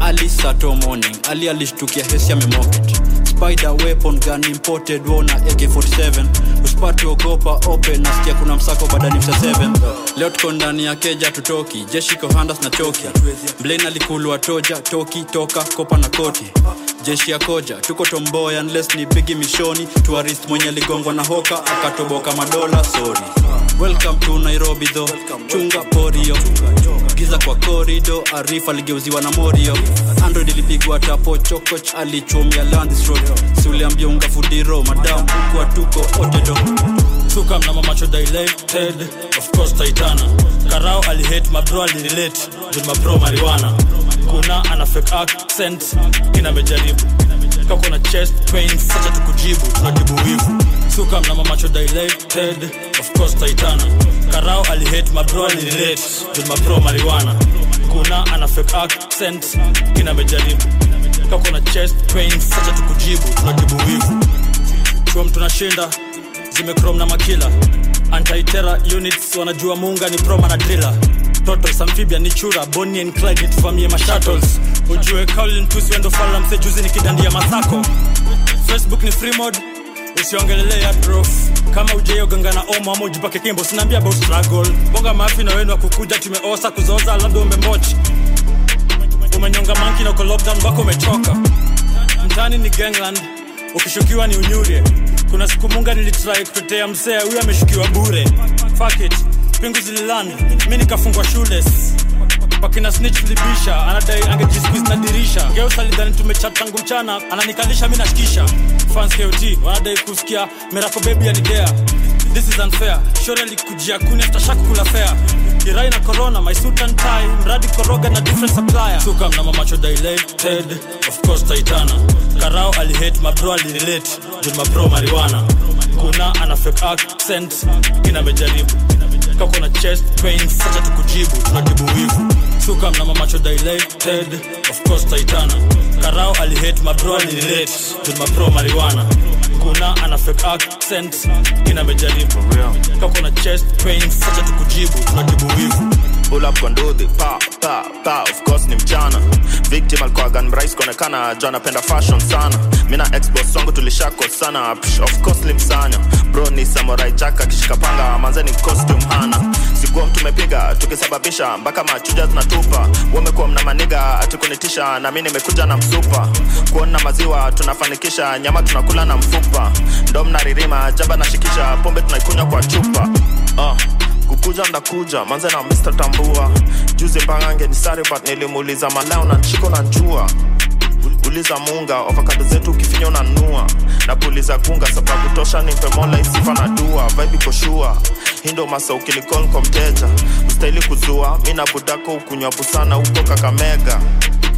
Ali sato morning ali alishtukia hesi amemoket spider weapon gun imported wona ak47 usipati ogopa open nasikia kuna msako badani msa 7 leo tuko ndani ya keja tutoki jeshi kohandas na choki. Blain alikulwa toja toki toka kopa na koti. Jeshi ya koja tuko tomboya unless ni bigi mishoni. Tuarist mwenye aligongwa na hoka akatoboka madola sorry welcome to nairobi tho chunga porio giza kwa korido arif aligeuziwa na morio. Android ilipigwa tapo chokoch alichomia landstrod siuliambia unga fudiro madam huku atuko otedo mna macho dilated of course karao alihate mabro alirelate mabro kuna ana fake accent kina kako na chest pain sacha tukujibu tunatibu wivu. Suka mnama macho dilated of course taitana karao alihate mabro alirelate juu mabro mariwana kuna ana fake accent kina mejaribu kako na chest pain sacha tukujibu tunatibu wivu. Chuom tunashinda zimekrom na makila. Antaitera units wanajua munga ni proma na drila totos amphibia ni chura bonnie and clyde nitufamie mashuttles ujue Colin tusi wendo Falam juzi ni kidandia masako facebook ni free mode. Usiongelelea prof kama ujeoganga na omo ama ujipake kimbo sinaambia about struggle. Bonga mafi na wenu wa kukuja tumeosa kuzoza labda umembochi umenyonga manki na uko lockdown wako umechoka. Mtani ni gangland ukishukiwa ni unyure kuna siku munga nilitrai kutetea msee huyo ameshukiwa bure. Fuck it pingu zililani mi nikafungwa shules wakina snitch libisha anadai angejisqueeze na dirisha. Geo alidhani tumechat tangu mchana ananikalisha mi nashikisha. Fans kot wanadai kusikia. Merako bebi anidea this is unfair. Shore alikujia kuni aftashaku kula fair kirai na corona my suit and tie. Mradi koroga na different supplier. Suka mna mamacho dilated. Of course taitana karao alihate mabro alirelate. Juu mabro mariwana kuna ana fake accent. Kina amejaribu kako na chest pain sacha tukujibu. Tunatibu wivu. Suka mna mamacho dilated of course taitana karao alihate mabro alirelate juu mabro mariwana kuna ana fake accent. Kina mejaribu kako na chest pains. Sacha tukujibu tunatibu wivu. Pull up kwa ndudhi. Pa pa pa. Of course ni mchana. Victim alikuwa gan mrais kuonekana jo anapenda fashion sana. Mina xbox wangu tulishako sana Psh, of course limsanya bro ni samurai jack akishika panga. Manze ni costume hana. Sikuwa mtu mepiga tukisababisha. Mpaka machuja zinatupa wamekuwa mna maniga atikunitisha na mi nimekuja na msupa kuona maziwa tunafanikisha nyama tunakula na mfupa. Ndo mnaririma jaba nashikisha pombe tunaikunywa kwa chupa. Uh kukuja ndakuja manze na mr tambua. Juzi mpangange ni sari but nilimuuliza malao na nchiko na njua. Uliza munga ovakado zetu ukifinya unanua na puliza kunga sababu tosha nimpe mola isifa na dua. Vibe koshua hindo masa ukilikon kwa mteja. Ustahili kuzua mi na budako ukunywa busana huko kakamega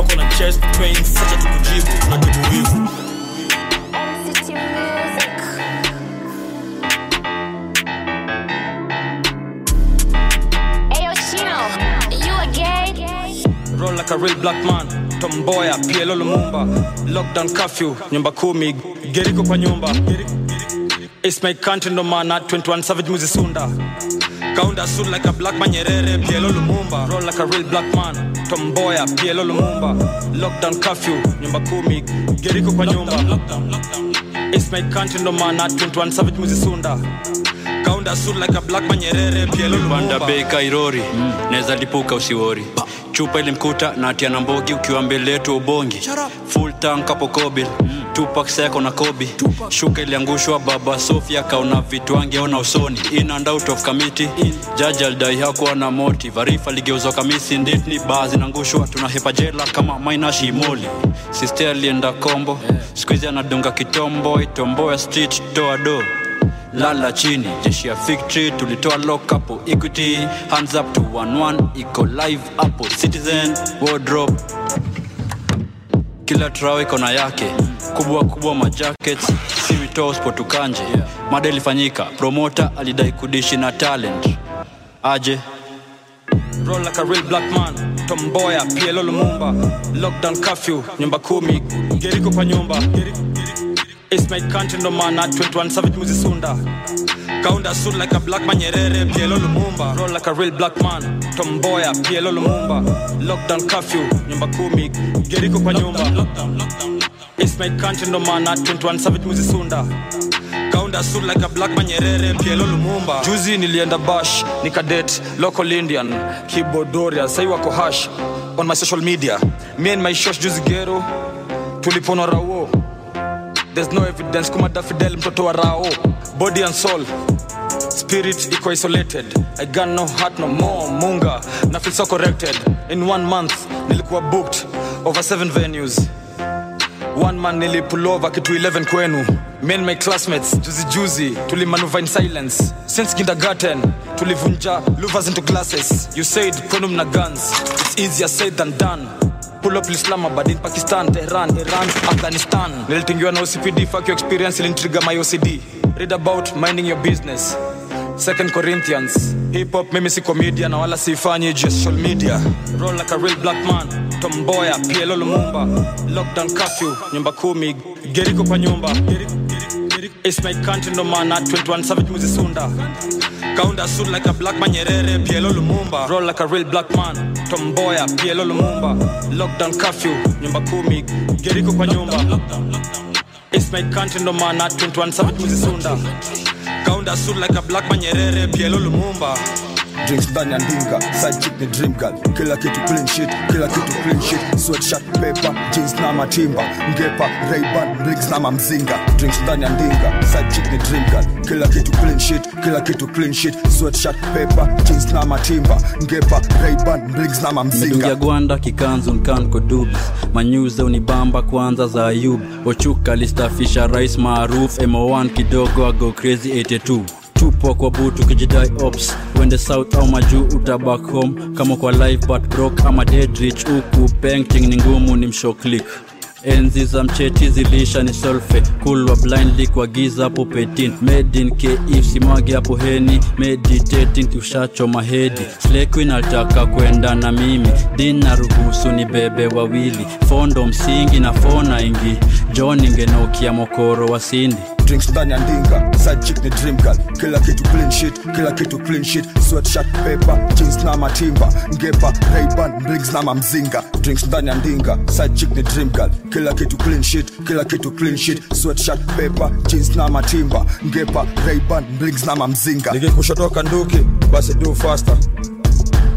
amejaribu kako na chest pains sacha tukujibu tunatibu wivu Ayo, you a gay? roll like a real black man. Tomboya pielo lumumba. Lockdown curfew nyumba kumi. Geriko kwa nyumba. It's my country ndo maana 21 savage muzisunda kaunda suit like a black man nyerere pielo lumumba. Roll like a real black man tomboya pielo lumumba. Lockdown curfew nyumba kumi geriko kwa nyumba. It's my country no man, at 21 savage muzisunda kaunda suit like a black man nyerere pielo Lumumba. Banda bei kairori mm. Neza lipuka usiwori. Chupa ilimkuta na atia na mbogi ukiwa mbele yetu ubongi. Full tank hapo kobil tupak seko na kobi shuka iliangushwa baba sofia kaona vitu angeona usoni. In and out of committee. Jaji alidai hakuwa na moti varifa ligeuzwa kamisi. Nditni baa zinaangushwa tunahepa jela kama maina shimoli. siste alienda kombo. Skuizi anadunga kitombo itombo ya street toa do lala chini. Jeshi ya victory tulitoa lock hapo equity. Hands up to 11 iko live hapo. Citizen wardrobe kila trao iko na yake. Kubwa kubwa majackets simitoo spotukanje mada ilifanyika promota alidai kudishi na talent. Aje? Roll like a real black man. Tomboya pielo lumumba. Lockdown curfew nyumba kumi. Geriko kwa nyumba. It's my country no man. At 21 savage muzisunda. Kaunda suit like a black man nyerere pielo lumumba. Roll like a real black man tomboya pielo lumumba lockdown curfew nyumba kumi geriko kwa nyumba. It's my country no maana 21 savage muzisunda kaunda suit like a black man pielo lumumba juzi nilienda bash nikadet local indian kibodoria sai wako hash on my social media. Me and my shosh juzi gero tulipona rawo there's no evidence kumada fidel mtoto wa rao. Body and soul spirit iko isolated i got no heart no more munga. Na feel so corrected. In one month nilikuwa booked over seven venues. One man nilipulova kitu 11 kwenu. Me and my classmates juzi juzi tulimanuva in silence. Since kindergarten tulivunja lovers into glasses you said kwenu mna guns. It's easier said than done. Pull up islamabad in pakistan tehran iran afghanistan. Nilitingiwa na ocpd fuck your experience ilintriga my ocd read about minding your business second corinthians. Hip hop mimi si comedian na wala sifanyi social media. Roll like a real black man. Tomboya plo lumumba. Lockdown curfew nyumba kumi. Geriko kwa nyumba. It's my country no mana 21 savage muzisunda kaunda suit like a black man nyerere plo lumumba. Roll like a real black man. Tomboya plo lumumba. Lockdown curfew nyumba kumi. Geriko kwa nyumba. It's my country no mana 21 savage muzisunda kaunda suit like a black man nyerere plo lumumba drinks bani and dinka, side chick ni dream girl. Kila kitu clean shit. Kila kitu clean shit. Sweatshirt paper jeans na matimba ngepa rayban bricks na mamzinga drinks bani and dinka, side chick ni dream girl. Kila kitu clean shit. Kila kitu clean shit. Sweatshirt paper jeans na matimba ngepa rayban bricks na mamzinga gwanda kikanzu nkanko dubs manyuze unibamba kwanza za ayub ochuka listafisha rais maaruf mo1 kidogo ago crazy 82 tupo kwa butu kijidai ops. Wende south au majuu utabak home. Kama kwa live but brok ama deadrich huku painting ni ngumu ni mshoklik enzi za mcheti zilisha ni solfe. Kulwa blindly kwa giza hapo petin medin kif simwage hapo heni. Meditating tushachoma hedi. Slequin alitaka kwenda na mimi. Dina na ruhusu ni bebe wawili. Fondo msingi na fona ingi. John ingenokia mokoro wa sindi drinks ndani ya ndinga. Side chick ni dream girl. Kila kitu clean shit kila kitu clean shit. Sweatshirt paper jeans na matimba. Ngepa rayban blings na mamzinga. Drinks ndani ya ndinga. Side chick ni dream girl. Kila kitu clean shit kila kitu clean shit. Sweatshirt paper jeans na matimba. Ngepa rayban blings na mamzinga. Nikikushotoka nduki basi do faster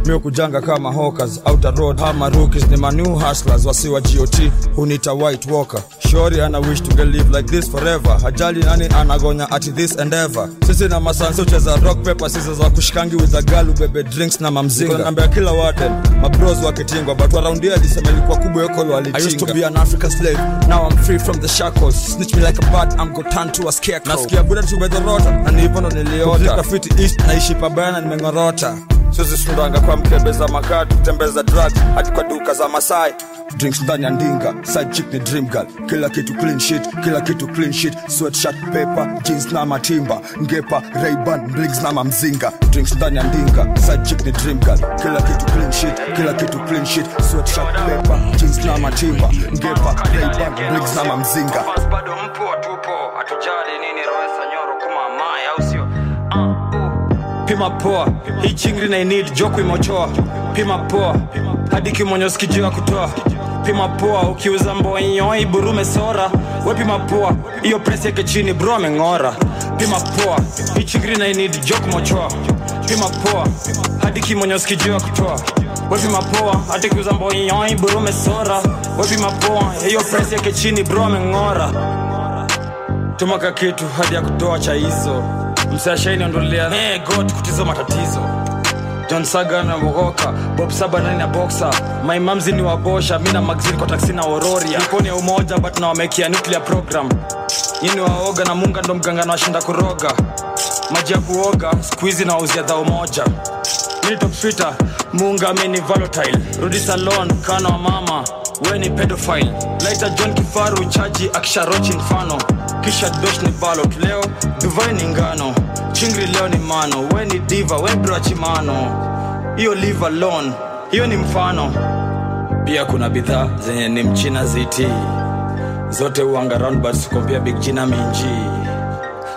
mio kujanga kama hawkers outer road ama rookies ni manew hustlers wasiwa got hunita white walker? Shori ana wish to get live like this forever. Hajali nani anagonya ati this endeavor sisi na masansi ucheza rock paper sisi za kushikangi with a girl ubebe drinks na mamzinga nambia kila warden mabros wakitingwa but alisema ilikuwa kubwa yokolo I used to be an African slave. Now I'm free from the shackles. Snitch me like a bat, I'm go turn to a scarecrow. nasikia buda tumedhorota na ni hivyo ndo niliota fiti east naishi pabaya na nimeng'orota sizisundanga kwa mkebe za makati kutembeza drug hadi kwa duka za masai. Drinks ndani ya ndinga side chick ni dream girl. Kila kitu clean shit kila kitu clean shit sweatshirt paper jeans na matimba. Ngepa rayban blings na mamzinga. Drinks ndani ya ndinga side chick ni dream girl. Kila kitu clean shit kila kitu clean shit sweatshirt paper jeans na matimba. Ngepa rayban blings na mamzinga. Bado mpo tupo pima poa. Hii chingri na inid joku imochoa pima poa. Hadi kimonyo sikijua kutoa. Pima poa ukiuza mbonyoi burume sora we pima poa. Hiyo presi yake chini bro ameng'ora. Pima poa. Hii chingri na inid joku mochoa pima poa. Hadi kimonyo sikijua kutoa. Wepima poa. Hadi kiuza mboyoi burume sora wepima poa. Hiyo presi yake chini bro ameng'ora. Tumaka kitu hadi ya kutoa cha hizo msashaini ondolea hey, god kutizo matatizo. John saga na mogoka bob saba nani na boxa maimamzi mamzi ni wabosha mi na magzini kwa taksi na ororia ikoni ya umoja but nawamekia nuclear program. Ini waoga na munga ndo mganga washinda kuroga. Maji ya kuoga skuizi na wauzia dhao moja nitopfita munga mini volatile. Rudi salon kana wa mama. We ni pedophile. Laita john kifaru chaji akisharochi mfano. Kisha dosh ni balot leo duvai ni ngano. Chingri leo ni mano. Weni diva we brachimano hiyo live alone. Hiyo ni mfano. Pia kuna bidhaa zenye ni mchina ziti. Zote uanga roundbut kompia big jina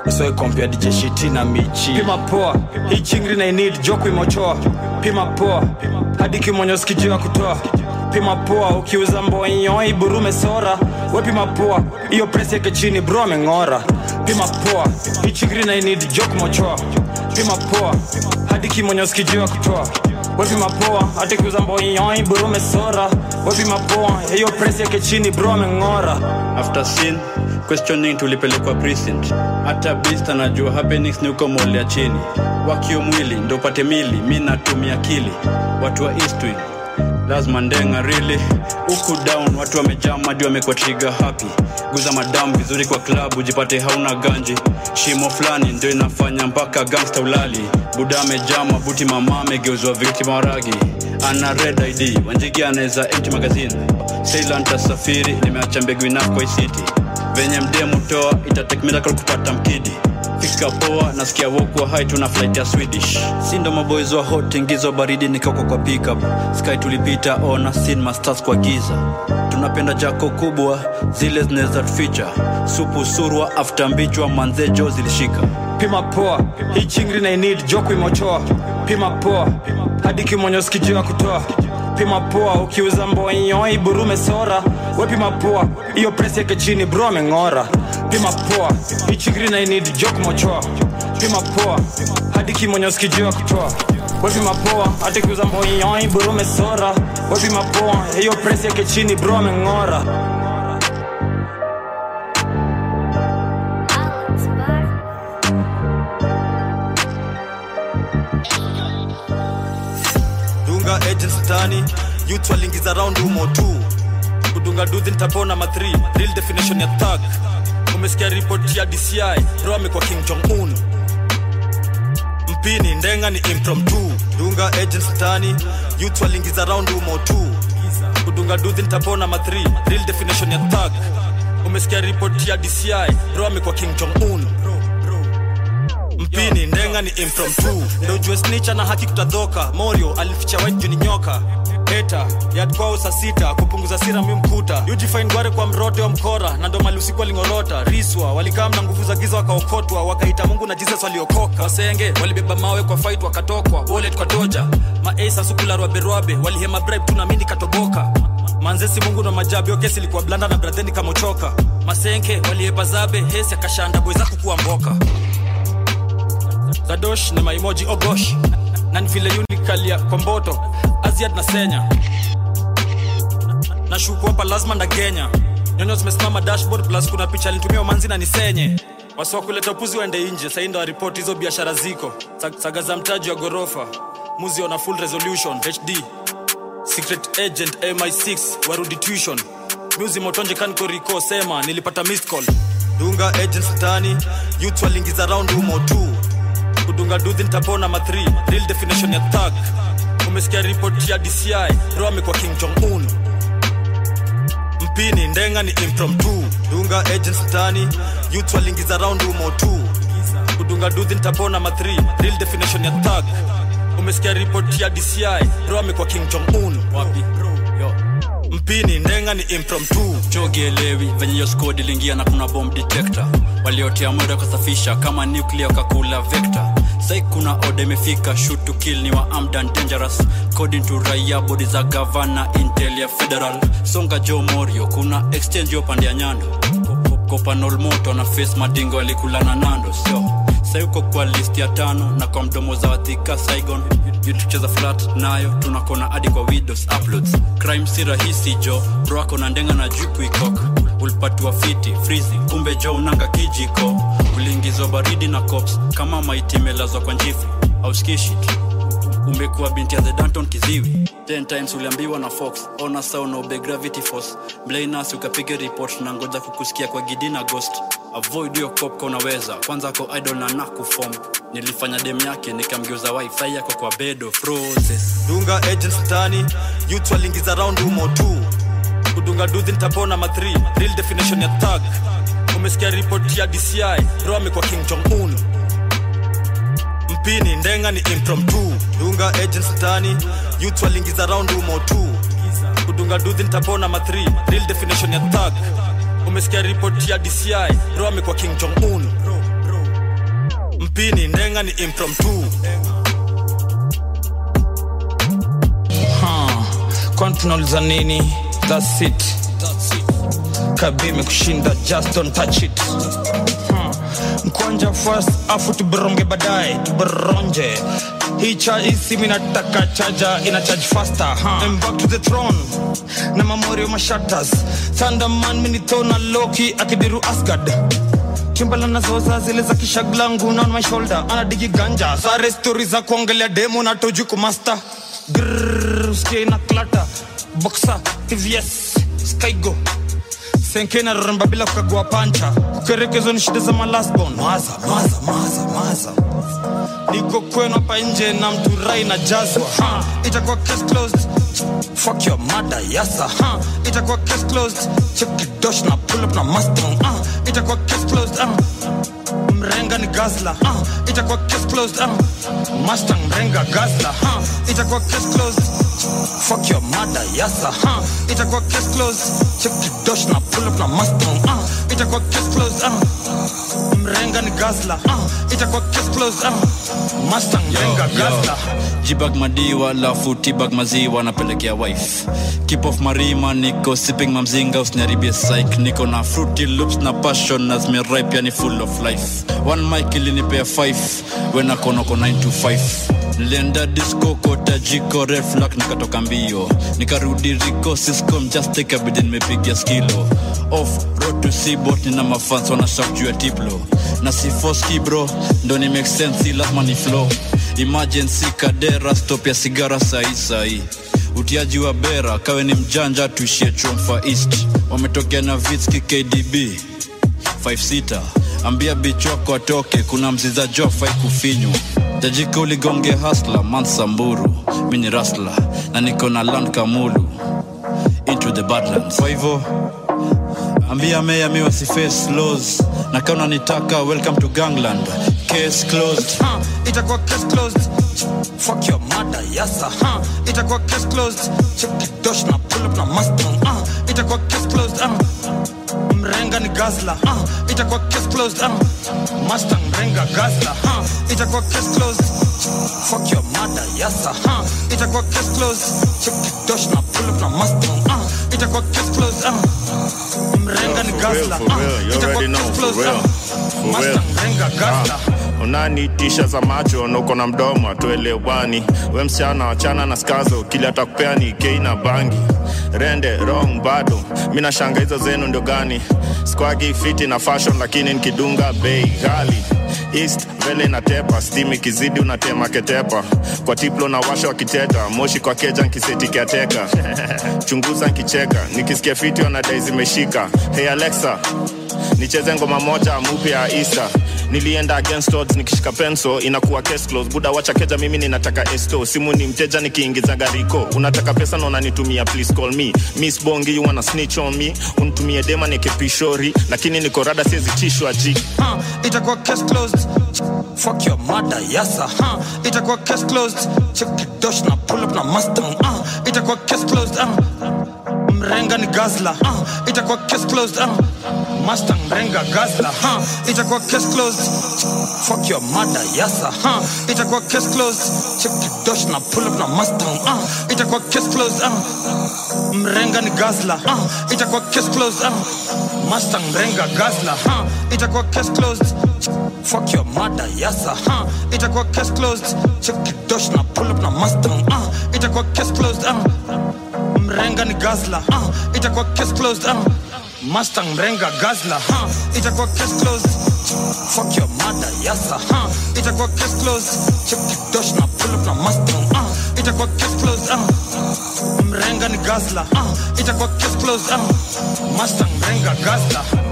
minji usoe dj shiti na michi. Pima poa. Hii chingri na inid joku imochoa pima poa. Hadi kimonyo sikijua kutoa. Pima poa ukiuza mbonyoi burume sora. We pima poa hiyo presi yake chini bro ameng'ora. Pima poa. Hii chingri na inid joku kumochoa pima poa. Hadi kimonyo sikijua kutoa. Wepima poa hadi kiuza mbonyoi burume sora. Wepima poa hiyo presi yake chini bro ameng'ora. After sin questioning tulipelekwa precinct. Hata bist anajua happenings ni uko mole ya chini. Wakio mwili ndo upate mili mi natumia akili watu wa eastwing lazima ndenga really. Huku down watu wamejaa madi wamekuwa triga happy. Guza madamu vizuri kwa klabu jipate hauna ganji. Shimo fulani ndio inafanya mpaka gangsta ulali. Buda amejaa mabuti mama amegeuzwa viti maragi ana red id wanjigi anaweza empty magazine. Sailantasafiri nimeacha mbegu inakwa kwa city venye mdemu toa itatake miracle kupata mkidi. Fika poa nasikia wokwa hai tuna flight ya swedish. Sindo maboys wa hot ingizo baridi nikoko kwa pickup. Sky tulipita ona sin masters kwa giza. Tunapenda jako kubwa zile zinaweza tuficha. Supu surwa after mbichwa manzejo zilishika. Pima poa hii chingri na inid joku imochoa. Pima poa hadi sikijua kutoa pima poa ukiuza mbonyoi burume sora we pima poa hiyo presi yake chini bro ameng'ora. Pima poa hii chingri na inid jok mochoa. Pima poa hadi kimonyo sikijua kutoa. Wapi pima poa hadi kiuza mbonyoi burume sora wapi poa hiyo presi yake chini bro ameng'ora dunga agents tani youth walingiza round umo tu kudunga duthi nitapona ma 3 real definition ya thug. Umesikia ripoti ya dci bro amekuwa king jong un mpini ndenga ni impromptu. Dunga agents tani youth walingiza round umo tu kudunga duthi nitapona ma 3 real definition ya thug. Umesikia ripoti ya dci bro amekuwa king jong un mpini ndenga ni impromptu. Ndo ujue snicha na haki kutadhoka morio alificha juu ni nyoka. Eta yadkwao saa sita kupunguza sira mi mkuta. Ujifain gware kwa mrote wa mkora na ndo mali usiku walingorota riswa walikaa na nguvu za giza wakaokotwa. Wakaita mungu na jesus waliokoka. Wasenge walibeba mawe kwa fight wakatokwa. Wallet kwa toja. Maesa sukularwa berwabe walihema bribe tu na mindi katoboka manzesi mungu na majabi okesi ilikuwa blanda na bradheni kamochoka. Masenke waliepa zabe. Hesi akashanda bweza kukuwa mboka zadosh na maimoji ogosh na ni vile unikalia kwa mboto aziad na senya. Na shuku hapa lazima nda kenya. Nyonyo zimesimama dashboard plus kuna picha alitumia umanzi na nisenye. Wasiwa kuleta upuzi waende nje sahii ndo waripoti hizo biashara ziko. Saga za mtaji wa ghorofa muzi ona full resolution hd secret agent mi6 warudi tuition. Muzi motonje kankoriko sema nilipata missed call. Dunga agents tani youth walingiza round umo tu kudunga duthi nitapona ma 3 real definition ya thug. Umesikia ripoti ya dci bro amekuwa king jong un mpini ndenga ni impromptu. Dunga agents tani youth walingiza round umo tu. Kudunga duthi nitapona ma 3 real definition ya thug. Umesikia ripoti ya dci bro amekuwa king jong un wapi mpini ndenga ni impromptu. Chogielewi venye hiyo squad iliingia na kuna bomb detector. Waliotea muda kusafisha kama nuclear kakula vector sai kuna oda imefika to kill ni wa armed and dangerous. According to raia bodi za gavana intel ya federal. Songa jo morio kuna exchange yo pande ya nyando. Kopanol moto na face madingo alikula na nando so sayuko kwa list ya tano na kwa mdomo za wathika saigon. Tucheza flat nayo tunakona adi kwa widows uploads. Crime si rahisi jo bro ako na ndenga na juu kuikoka ulipatiwa fiti frizi kumbe jo unanga kijiko. Uliingizwa baridi na cops kama maiti imelazwa kwa njifu. Auskishi umekuwa binti ya the danton kiziwi. 10 times uliambiwa na fox. Ona saw na obe gravity force. Mlainas ukapiga report na ngoja kukusikia kwa gidi na ghost. Avoid hiyo kwa unaweza. Kwanza ko idol na nakufom nilifanya dem yake nikamgeuza wifi yako kwa bedo froses dunga agents mtani youth walingiza round umo tu kudunga duzi nitapona ma 3 real definition ya thug. Umesikia ripoti ya dci bro kwa king jong un mpini ndenga ni impromptu. Dunga agents ndani youth walingiza round umo tu kudunga duzi nitapona ma 3 real definition ya thug. Umesikia ripoti ya dci bro amekuwa king jong un mpini ndenga ni impromptu. Ha, kwani tunauliza nini? Thats it. Kabi imekushinda just don't touch it Mkwanja first afu tuberonge baadaye tuberonje hii cha- hii simu inataka chaja ina charge faster huh? I'm back to the throne na mamorio mashatas thunderman minithona loki akidiru asgard. Kimbala nazoza zile za kishaglangu on my shoulder anadigi ganja. Sare stori za kuongelea demo na toju kumasta uskia ina clutter. Boxer tvs skygo senke na ramba bila kukagua pancha kukerekezo ni shida za malasbon maza maza maza maza. Niko kwenu hapa nje na mtu rai na jazwa ha, itakuwa case closed. Fuck your mother yasa. Ha, itakuwa case closed. Check it dosh na pull up na mustang. Ah, itakuwa case closed. Ah. Mrenga ni gazla ah, itakuwa case closed ah. mustang mrenga gazla ha, itakuwa case closed. Fuck your mother yasa ha, itakuwa case closed. Check the dosh na pull up na mustang ah, itakuwa case closed uh. mrenga ni gazla uh. itakuwa case closed uh. mustang mrenga gazla jibag madiwa lafu tibag maziwa napelekea wife keep off marima niko sipping mamzinga usiniharibie psych niko na fruity loops na passion na zimeripe yani full of life one mic ilinipea 5 wenakonoko 9 to 5 nilienda disco kota jiko reflak nikatoka mbio. Nikarudi riko siscom just take a bid skilo. Off road to seabot nina mafans wanashakjuu ya tiplo na sifoski bro ndo ni make sense si lazima ni flow. Emergency kadera stop ya sigara sahi sahi utiaji wa bera kawe ni mjanja tuishie chomfa east. Wametokea na vitski kdb 56 ambia bichoko atoke kuna mziza jofai kufinywa tajika ligonge hasla mansamburu mi ni rasla na niko na land kamulu into the badlands. Kwa hivyo ambia meya mi wasiface laws na kama unanitaka welcome to gangland. Case closed. Ha, itakuwa case closed. Fuck your mother yasa ha, itakuwa case closed. Check dosh na pull up na mustang. Ah, itakuwa case closed. Ah. Mrenga ni gazla. Ah, itakuwa case closed. Ah. mustang mrenga gazla. Ah, itakuwa case closed. Fuck your mother yasa uh, itakuwa case closed. Check dosh na pull up na mustang ah, itakuwa case closed. Ah. mrenga ni gazla. uh, ah, you itakuwa case closed. Uh. mustang mrenga gazla. unanitisha za macho na uko na mdomo atuelewani we msichana wachana na skazo kili atakupea ni kei na bangi rende wrong bado. Mi nashanga hizo zenu ndio gani squagi fiti na fashion lakini nkidunga bei ghali. East mbele inatepa stimi kizidi unatema ketepa. Kwa tiplo na washa wakiteta moshi kwa keja nkisetikiateka chunguza nkicheka nikisikia fiti wanadai zimeshika. Hey alexa nicheze ngoma moja mupya ya isa nilienda against odds nikishika penso inakuwa case close buda wacha keja mimi ninataka esto. Simu ni mteja nikiingiza gariko. Unataka pesa na unanitumia please call me. Miss bongi you wanna snitch on me? Unitumie dema nikipishori lakini niko rada siezi tishwa ji huh, case closed. Fuck your mother yasa case closed. Na pull up na mustang itakuwa case closed ah. Mrenga ni gazla. Uh, itakuwa case closed. Uh. Mustang mrenga gazla. Uh, itakuwa case closed. Fuck your mother yasa uh, itakuwa case closed. Check the dosh na pull up na Mustang uh, itakuwa case closed. Uh. mrenga ni gazla. Uh, itakuwa case closed. Uh. Mustang mrenga gazla. Uh, itakuwa case closed. Fuck your mother yasa uh, itakuwa case closed. Check the dosh na pull up na Mustang uh, itakuwa case closed. Uh. Mrenga ni gazla. Uh, itakuwa case closed. Uh. Mustang mrenga gazla. Uh, itakuwa case closed. Fuck your mother yasa uh, itakuwa case closed. Check the dosh na pull up na Mustang. Uh, itakuwa case closed. Uh. mrenga ni gazla. Uh, itakuwa case closed. Uh. Mustang mrenga gazla. Wewe,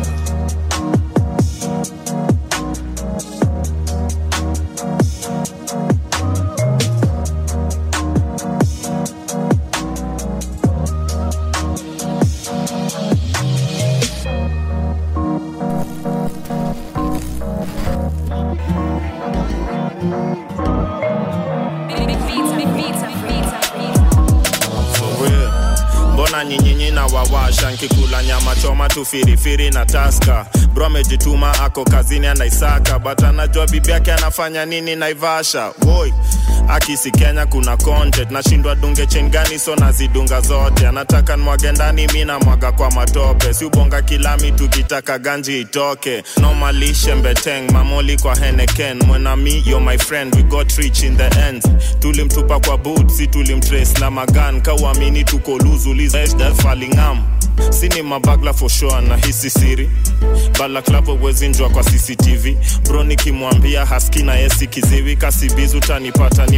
nkikula nyama choma tu firifiri na taska. Bro amejituma ako kazini anaisaka but anajua bibi yake anafanya nini naivasha. Woi akisi kenya kuna content. Nashindwa dunge chengani so nazidunga zote. Anataka nmwage ndani mi namwaga kwa matope. Siubonga ubonga kilami tukitaka ganji itoke. Nomalishe mbeteng mamoli kwa heneken mwenami yo my friend we got rich in the end. Tulimtupa kwa boot si tulimtrace na magan. Kauamini tuko luzulizfalingam sini mabagla sure na hisi siri. Balaklavo wezinjwa kwa cctv bro nikimwambia haski na yesi kiziwi kasibizi utanipata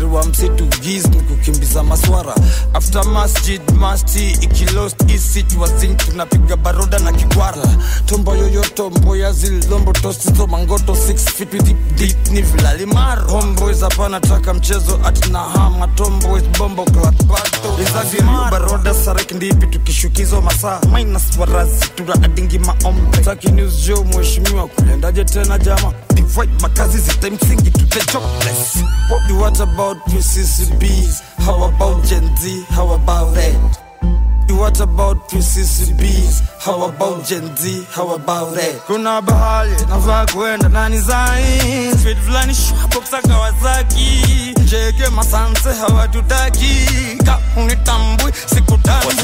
askari wa msitu giz ni kukimbiza maswara. After masjid masti ikilost isitwazin tunapiga baroda na kikwara. Tombo yoyoto mboya zilombo tosizo mangoto 6 feet deep, deep ni vilalimaro homeboys hapana taka mchezo atina hama. Tomboys bombo klatbato izagimio baroda sarek ndipi tukishukizwa masaa. Minus warazi tura adingi maombe. Taki news jo mheshimiwa kulendaje tena jama? Divide makazi zita msingi to the jobless what, what about PCCBs how about Gen Z? How about that? What about PCCBs? How about Gen Z? How about that? Kuna bahali nafaa kwenda nani zai Speed fulani shwapoksa Kawasaki Jeke masanse hawatutaki Ka unitambui sikutambui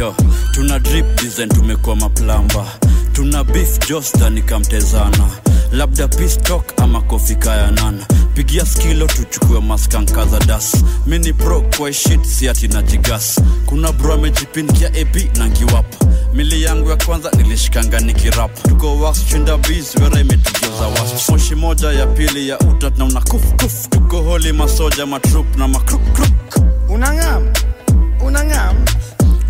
yo tuna drip design tumekuwa maplamba tuna beef josta nikamtezana. Labda pistok ama kofi kayanana. Pigia skilo tuchukue maskankaza das mini pro kwa shit siati na jigas. Kuna bro amejipinkia ap na ngiwapa mili yangu ya kwanza nilishikanga nikirap. Tuko wax chinda bis wera imetugeuza was moshi moja ya pili ya utat na una kuf kuf. Tuko holi masoja matrup na makruk unangam unangam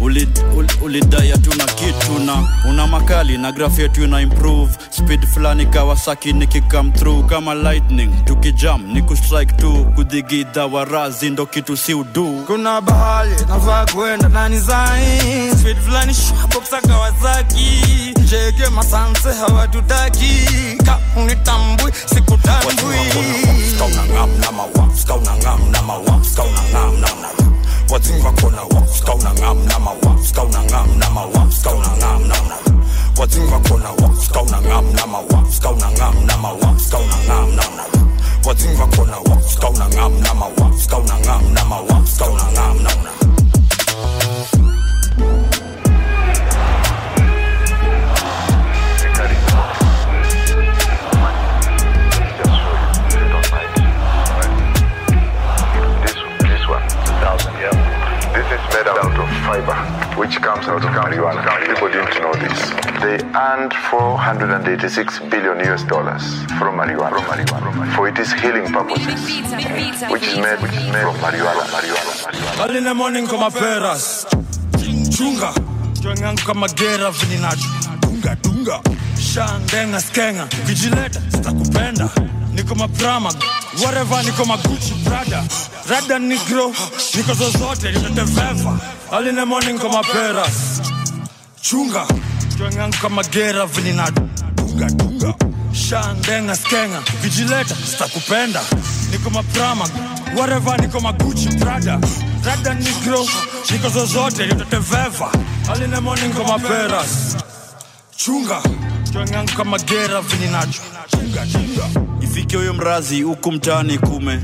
ulidai uli, ulidai hatuna kitu na. Una makali na graf yetu ina improve. Speed fulani kawasaki nikikam through. Kama lightning tukijam ni kustrike tu. Kudhigidha warazi ndo kitu si udu. Kuna bahali nafaa kwenda nani zai Speed fulani shwapoksa Kawasaki njeke masanse hawatutaki. Ka unitambui sikutambui the morning kama peras chunga chwengangu kama gera vininacho dunga dunga. Shangenga skenga ukijileta sitakupenda. Niko maprama whatever niko maguchi brada rada nigro niko zozote nitateveva Early in the morning kama peras chunga chwengangu kama gera vininacho dunga dunga. Shangenga skenga ukijileta sitakupenda. Niko maprama whatever niko maguchi brada rada nigro niko zozote nitateveva aline morning kama peras chunga. Chongangu kama gera vininacho chunga chunga. Ifike huyo mrazi huku mtaani kume.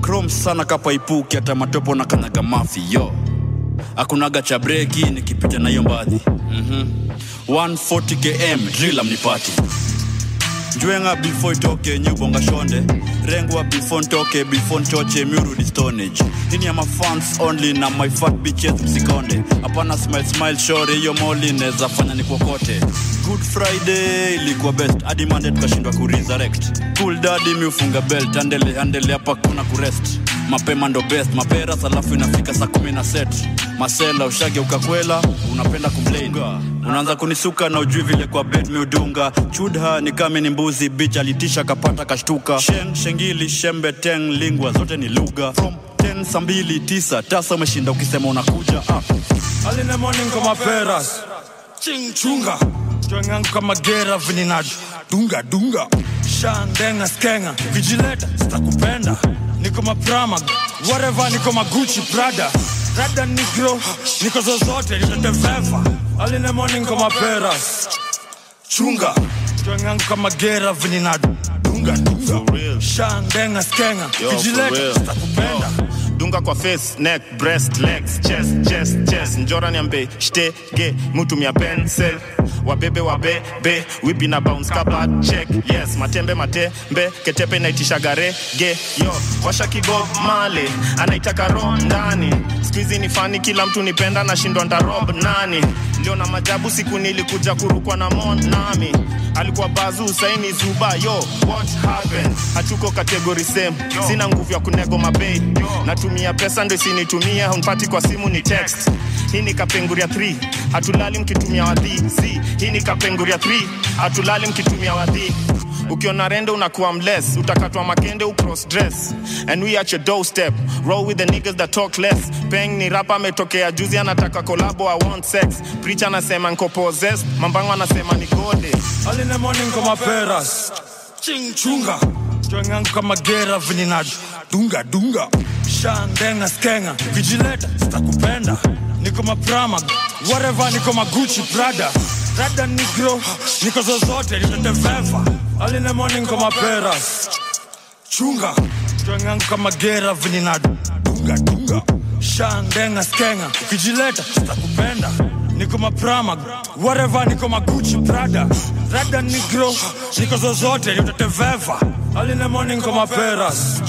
Krom sana kapaipuki hata matopo na kanyaga mafi yo. Akunaga cha breki nikipita na hiyo mbadhi. Mm-hmm. 140 km drila mnipati. Njwenga before itoke nyubonga shonde rengwa before ntoke before nchoche miurudi stonage hini ya mafans only na my fat bitches msikonde. Hapana smile smile shore hiyo moli neza fanya ni kokote good friday ilikuwa best. Hadi mande tukashindwa kuresurrect cool daddy miufunga belt. Andele andele hapa kuna kurest mapema ndo best mapera salafu inafika saa kumi na set. Masela ushage ukakwela unapenda kumplain unaanza kunisuka na ujui vile kwa bed miudunga chudha ni kame ni mbuzi bich alitisha kapata kashtuka. Sheng shengili shembe teng lingwa zote ni lugha from 10 saa mbili tisa tasa umeshinda ukisema unakuja ah. Chunga chwengangu kama gera vininacho dunga. Dunga shandenga skenga. Ukijileta sitakupenda niko maprama. Whatever niko maguchi prada rada nigro niko zozote nitateveva Early in the morning kama peras chunga. Chwengangu kama gera vininacho dunga dunga. Shandenga skenga. Real. sitakupenda dunga kwa face neck breast legs chest chest chest. Njora niambe shtege mutumia pencil. Wabebe wabebe wipi na bounce kaba check. Yes matembe matembe ketepe naitisha gare ge yo washa kibob male anaitaka ro ndani. Skuizi ni fani kila mtu nipenda nashindwa ndarob nani. Ndio na majabu siku nilikuja kurukwa na mon nami alikuwa bazu saini zuba yo. What happens? Hatuko kategori same. Sina nguvu ya kunego mabei. Natumia pesa ndo isinitumia unpati kwa simu ni text. Hii ni kapenguria 3 hatulali mkitumia wadhi. Si hii ni kapenguria 3 hatulali mkitumia wadhi ukiona rende unakuwa mless. Utakatwa makende ucross dress. And we at your doorstep. Roll with the niggas that talk less. Peng ni rapa ametokea juzi anataka kolabo i want sex. Preach anasema nko possessed. Mambango anasema ni gode. Early in the morning kama peras ching chunga. Chwengangu kama gera vininacho dunga dunga. Shandenga skenga. Ukijileta sitakupenda. Niko maprama whatever niko maguchi prada rada nigro. Niko zozote nitateveva Early in the morning kama peras chunga. Chwengangu kama gera vini na dunga dunga. Shandenga skenga. Ukijileta sitakupenda niko maprama whatever niko maguchi prada. Rada nigro niko zozote nitateveva Early in the morning kama peras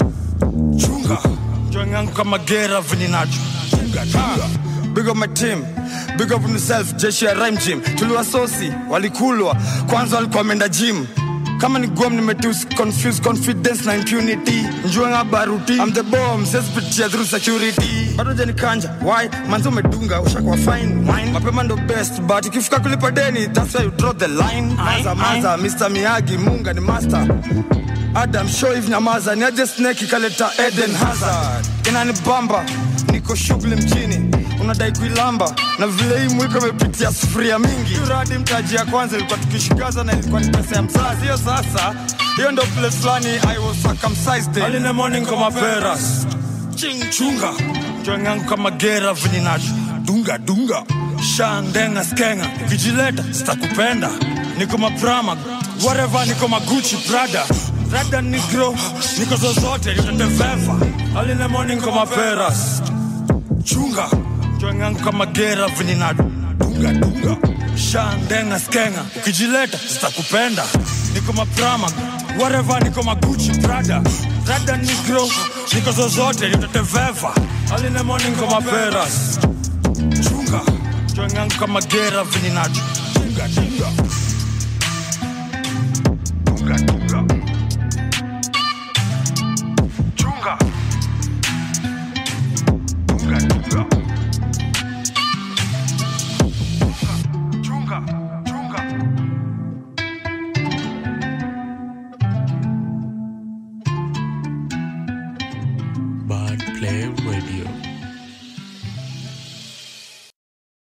chunga. Chwengangu kama gera vini na chunga chunga. Big up my team. Big up myself jeshi ya rhyme gym. Tuliwasosi walikulwa. Kwanza walikuwa wameenda gym kama ni gom nimetus confuse confidence na impunity. Njuanga baruti. I'm the bomb sespitia through security. Bado janikanja why? Manzi umedunga ushakuwa fine wine. Mapema ndo best but ikifika kulipa deni that's why you draw the line. Maza maza Mr Miyagi munga ni master. Adam Shoiv nyamaza ni aje snake ikaleta Eden Hazard. Inanibamba niko shughuli mjini unadai kuilamba. Na vile hii mwiko amepitia sufuria mingi. Radi mtaji ya kwanza ilikuwa tukishikaza na ilikuwa ni pesa ya mzazi. Hiyo sasa hiyo ndo place fulani I was circumcised. Early in the morning kama feras ching chunga. Chwengangu kama gera vininacho dunga dunga. Shandenga skenga. Ukijileta sitakupenda. Niko maprama whatever niko maguchi brother. Rada nigro niko zozote yote Early in the morning kama peras chunga chwengangu kama gera venye nadungadunga shandenga skenga. Ukijileta zitakupenda niko maprama wareva niko maguchi prada prada nigro niko zozote niteteveva alinemo niko maperas chunga chwengangu kama gera venye nadungadunga Chunga. Chunga.